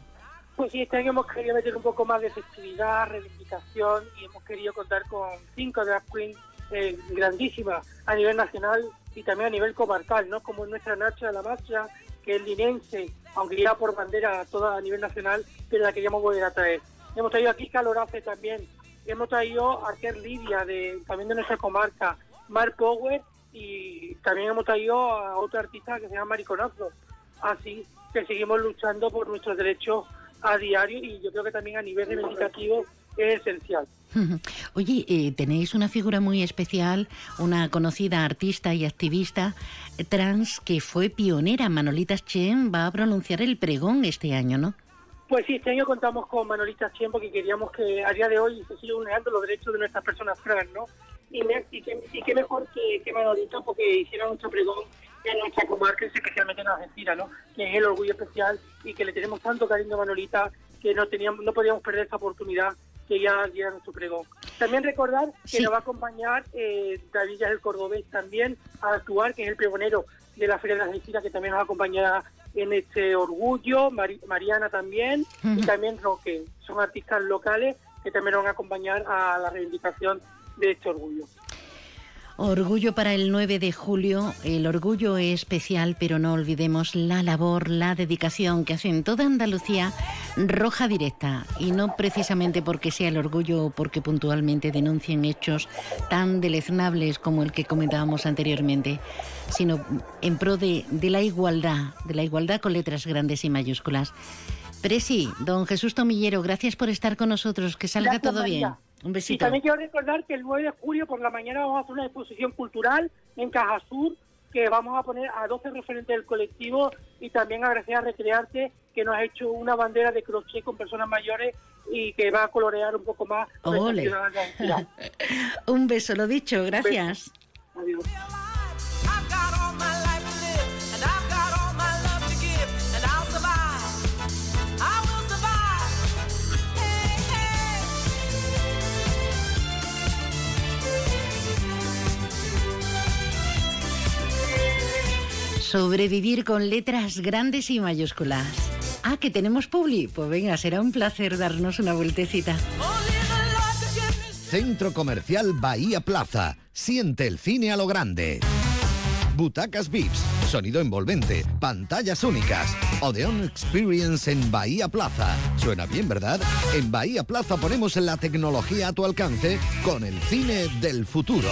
Speaker 41: Pues sí, este año hemos querido meter un poco más de festividad, reivindicación y hemos querido contar con cinco drag queens eh, grandísimas a nivel nacional y también a nivel comarcal, ¿no? Como nuestra Nacha La Macha, que es linense, aunque lleva por bandera toda a nivel nacional, pero la queríamos volver a traer. Hemos traído aquí Calorace también, hemos traído a Ker Lidia, de, también de nuestra comarca, Mar Power y también hemos traído a otra artista que se llama Mariconazo. Así que seguimos luchando por nuestros derechos a diario y yo creo que también a nivel reivindicativo es esencial.
Speaker 3: Oye, eh, tenéis una figura muy especial, una conocida artista y activista trans que fue pionera. Manolita Chen va a pronunciar el pregón este año, ¿no?
Speaker 41: Pues sí, este año contamos con Manolita Chen porque queríamos que a día de hoy se sigan vulnerando los derechos de nuestras personas trans, ¿no? Y, me, y, que, y qué mejor que, que Manolita porque hiciera nuestro pregón en nuestra comarca, especialmente en Argentina, ¿no? Que es el orgullo especial y que le tenemos tanto cariño a Manolita que no teníamos, no podíamos perder esta oportunidad que ya día nuestro pregón. También recordar que nos va a acompañar eh, David el Cordobés también a actuar, que es el pregonero de la Feria de las Medicinas, que también nos acompañará en este orgullo, Mariana también, y también Roque. Son artistas locales que también nos van a acompañar a la reivindicación de este orgullo.
Speaker 3: Orgullo para el 9 de julio. El orgullo es especial, pero no olvidemos la labor, la dedicación que hace en toda Andalucía Roja Directa. Y no precisamente porque sea el orgullo o porque puntualmente denuncien hechos tan deleznables como el que comentábamos anteriormente, sino en pro de, la igualdad, de la igualdad con letras grandes y mayúsculas. Presi, don Jesús Tomillero, gracias por estar con nosotros. Que salga todo bien. Un besito.
Speaker 41: Y también quiero recordar que el 9 de julio por la mañana vamos a hacer una exposición cultural en Caja Sur que vamos a poner a 12 referentes del colectivo y también agradecer a Recrearte que nos ha hecho una bandera de crochet con personas mayores y que va a colorear un poco más.
Speaker 3: un beso, lo dicho, gracias. Adiós. Sobrevivir con letras grandes y mayúsculas. Ah, que tenemos Publi. Pues venga, será un placer darnos una vueltecita.
Speaker 34: Centro Comercial Bahía Plaza. Siente el cine a lo grande. Butacas VIPS, sonido envolvente, pantallas únicas. Odeon Experience en Bahía Plaza. Suena bien, ¿verdad? En Bahía Plaza ponemos la tecnología a tu alcance con el cine del futuro.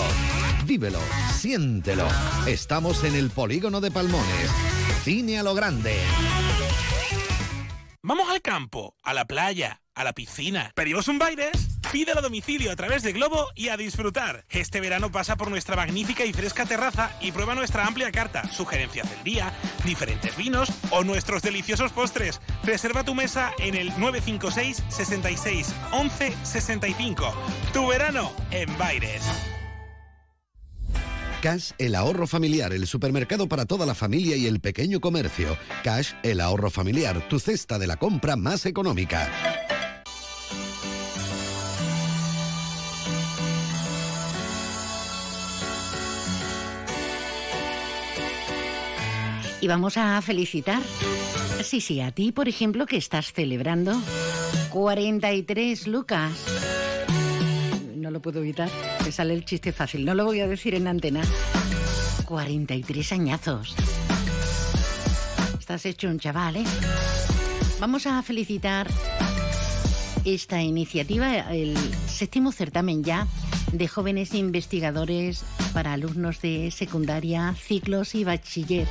Speaker 34: Vívelo, siéntelo. Estamos en el polígono de Palmones. Cine a lo grande.
Speaker 32: Vamos al campo, a la playa, a la piscina. ¿Pedimos un baile? Pídelo a domicilio a través de Globo y a disfrutar. Este verano pasa por nuestra magnífica y fresca terraza y prueba nuestra amplia carta, sugerencias del día, diferentes vinos o nuestros deliciosos postres. Reserva tu mesa en el 956 66 11 65. Tu verano en Baires.
Speaker 34: Cash, el ahorro familiar, el supermercado para toda la familia y el pequeño comercio. Cash, el ahorro familiar, tu cesta de la compra más económica.
Speaker 3: Y vamos a felicitar. Sí, sí, a ti, por ejemplo, que estás celebrando 43 lucas no lo puedo evitar. Me sale el chiste fácil. No lo voy a decir en antena. 43 añazos. Estás hecho un chaval, ¿eh? Vamos a felicitar esta iniciativa, el séptimo certamen ya de jóvenes investigadores para alumnos de secundaria, ciclos y bachiller.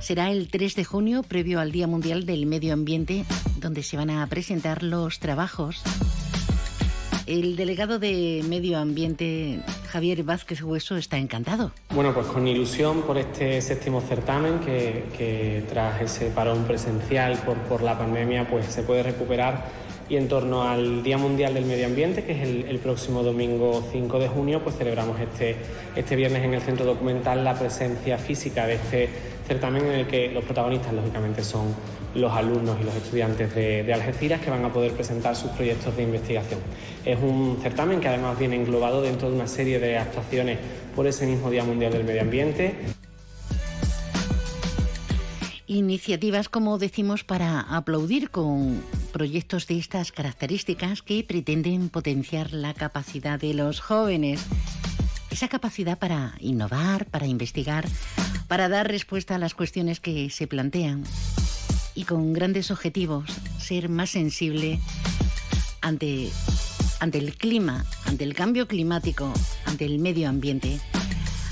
Speaker 3: Será el 3 de junio, previo al Día Mundial del Medio Ambiente, donde se van a presentar los trabajos el delegado de Medio Ambiente, Javier Vázquez Hueso, está encantado.
Speaker 42: Bueno, pues con ilusión por este séptimo certamen que, tras ese parón presencial por, la pandemia pues se puede recuperar y en torno al Día Mundial del Medio Ambiente, que es el, próximo domingo 5 de junio, pues celebramos este, este viernes en el Centro Documental la presencia física de este certamen en el que los protagonistas, lógicamente, son los alumnos y los estudiantes de, Algeciras que van a poder presentar sus proyectos de investigación. Es un certamen que además viene englobado dentro de una serie de actuaciones por ese mismo Día Mundial del Medio Ambiente.
Speaker 3: Iniciativas, como decimos, para aplaudir con proyectos de estas características que pretenden potenciar la capacidad de los jóvenes. Esa capacidad para innovar, para investigar, para dar respuesta a las cuestiones que se plantean y con grandes objetivos, ser más sensible ante, ante el clima, ante el cambio climático, ante el medio ambiente.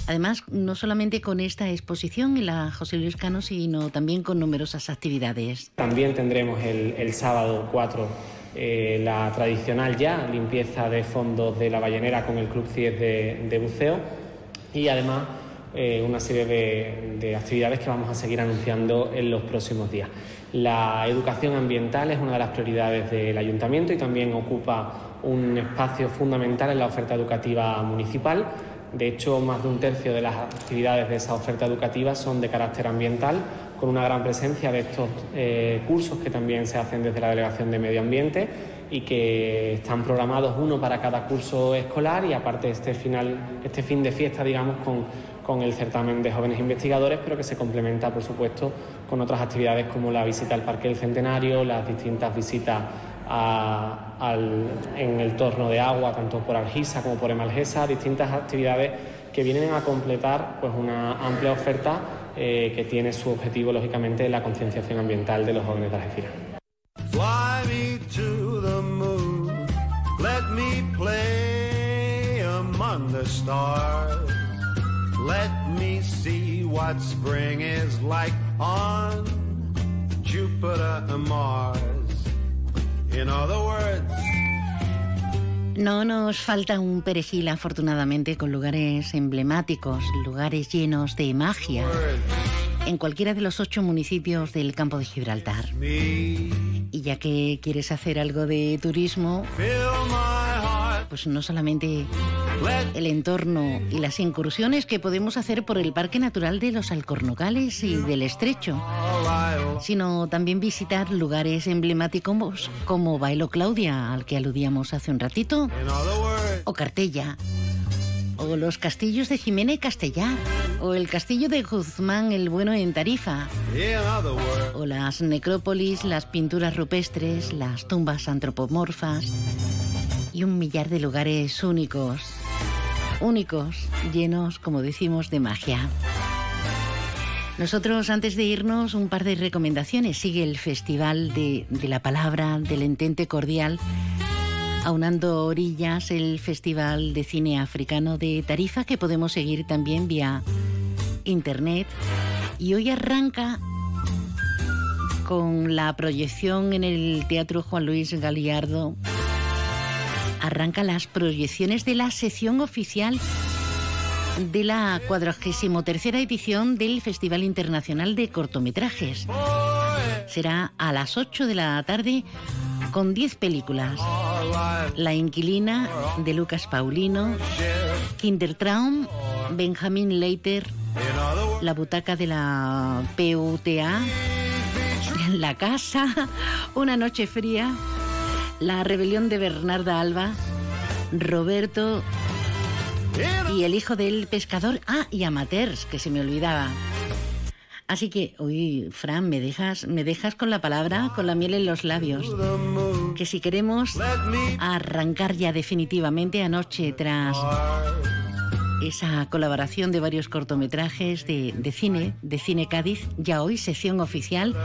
Speaker 3: Además, no solamente con esta exposición en la José Luis Cano, sino también con numerosas actividades.
Speaker 42: También tendremos el, sábado 4 eh, la tradicional ya limpieza de fondos de la ballenera con el Club CIES de, buceo y además eh, una serie de, actividades que vamos a seguir anunciando en los próximos días. La educación ambiental es una de las prioridades del ayuntamiento y también ocupa un espacio fundamental en la oferta educativa municipal. De hecho, más de un tercio de las actividades de esa oferta educativa son de carácter ambiental, con una gran presencia de estos eh, cursos que también se hacen desde la Delegación de Medio Ambiente y que están programados uno para cada curso escolar y aparte este final, este fin de fiesta, digamos, con, con el certamen de jóvenes investigadores, pero que se complementa, por supuesto, con otras actividades como la visita al Parque del Centenario, las distintas visitas a- al- en el torno de agua, tanto por Argisa como por Emalgesa, distintas actividades que vienen a completar pues, una amplia oferta eh, que tiene su objetivo, lógicamente, la concienciación ambiental de los jóvenes de Algeciras.
Speaker 43: Fly me. Let me see what spring is like on Jupiter and Mars. In other words,
Speaker 3: No nos falta un perejil, afortunadamente, con lugares emblemáticos, lugares llenos de magia, en cualquiera de los ocho municipios del campo de Gibraltar. Y ya que quieres hacer algo de turismo, pues no solamente el entorno y las incursiones que podemos hacer por el Parque Natural de los Alcornocales y del Estrecho, sino también visitar lugares emblemáticos como Bailo Claudia, al que aludíamos hace un ratito, o Cartella, o los castillos de Jimena y Castellar, o el castillo de Guzmán el Bueno en Tarifa, o las necrópolis, las pinturas rupestres, las tumbas antropomorfas y un millar de lugares únicos, únicos, llenos, como decimos, de magia. Nosotros, antes de irnos, un par de recomendaciones. Sigue el Festival de, de la Palabra, del Entente Cordial, aunando orillas, el Festival de Cine Africano de Tarifa, que podemos seguir también vía Internet. Y hoy arranca con la proyección en el Teatro Juan Luis Galiardo. Arranca las proyecciones de la sección oficial de la 43 edición del Festival Internacional de Cortometrajes. Será a las 8 de la tarde con 10 películas. La inquilina de Lucas Paulino, Kindertraum, Benjamin Leiter, La butaca de la PUTA, La casa, Una noche fría, La rebelión de Bernarda Alba, Roberto y el hijo del pescador. Ah, y Amateurs, que se me olvidaba. Así que, uy, Fran, me dejas, me dejas con la palabra, con la miel en los labios. Que si queremos arrancar ya definitivamente anoche tras esa colaboración de varios cortometrajes de, de cine, de Cine Cádiz, ya hoy sección oficial.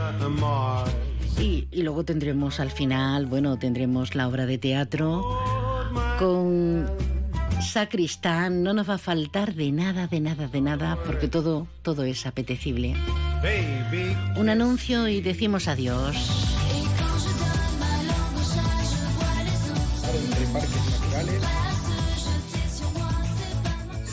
Speaker 3: Y, y luego tendremos al final, bueno, tendremos la obra de teatro con Sacristán, no nos va a faltar de nada, de nada, de nada, porque todo, todo es apetecible. Un anuncio y decimos adiós.
Speaker 32: entre parques naturales.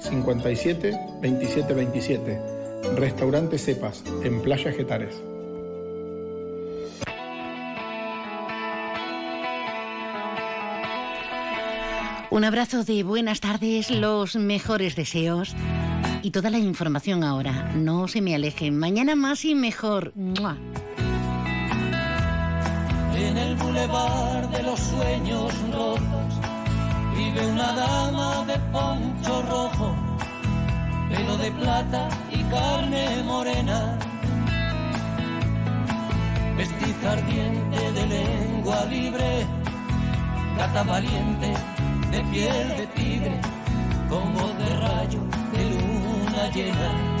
Speaker 32: 57 27 27. Restaurante Cepas, en Playa Getares.
Speaker 3: Un abrazo de buenas tardes, los mejores deseos y toda la información ahora. No se me alejen. Mañana más y mejor. ¡Mua!
Speaker 44: En el bulevar de los sueños rotos vive una dama de poncho rojo, pelo de plata y carne morena, vestiza ardiente de lengua libre, gata valiente de piel de tigre, con voz de rayo de luna llena.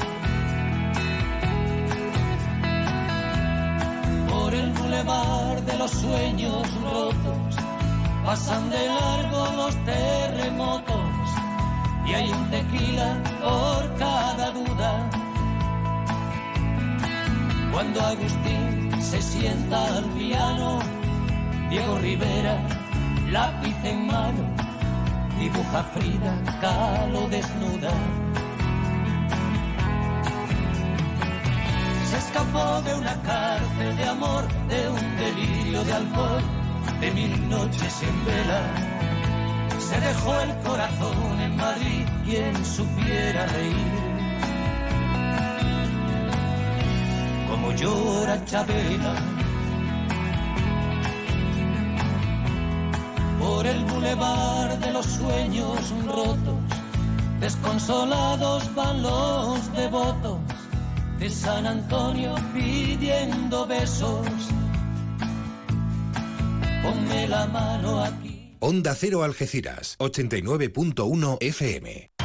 Speaker 44: por el bulevar de los sueños rotos. Pasan de largo los terremotos y hay un tequila por cada duda. Cuando Agustín se sienta al piano. Diego Rivera, lápiz en mano, dibuja Frida Kahlo desnuda. Se escapó de una cárcel de amor, de un delirio de alcohol, de mil noches en vela. Se dejó el corazón en Madrid, quien supiera reír. Como llora Chabela. Por el bulevar de los sueños rotos, desconsolados van los devotos de San Antonio pidiendo besos. Ponme la mano aquí.
Speaker 22: Onda Cero Algeciras, 89.1 FM.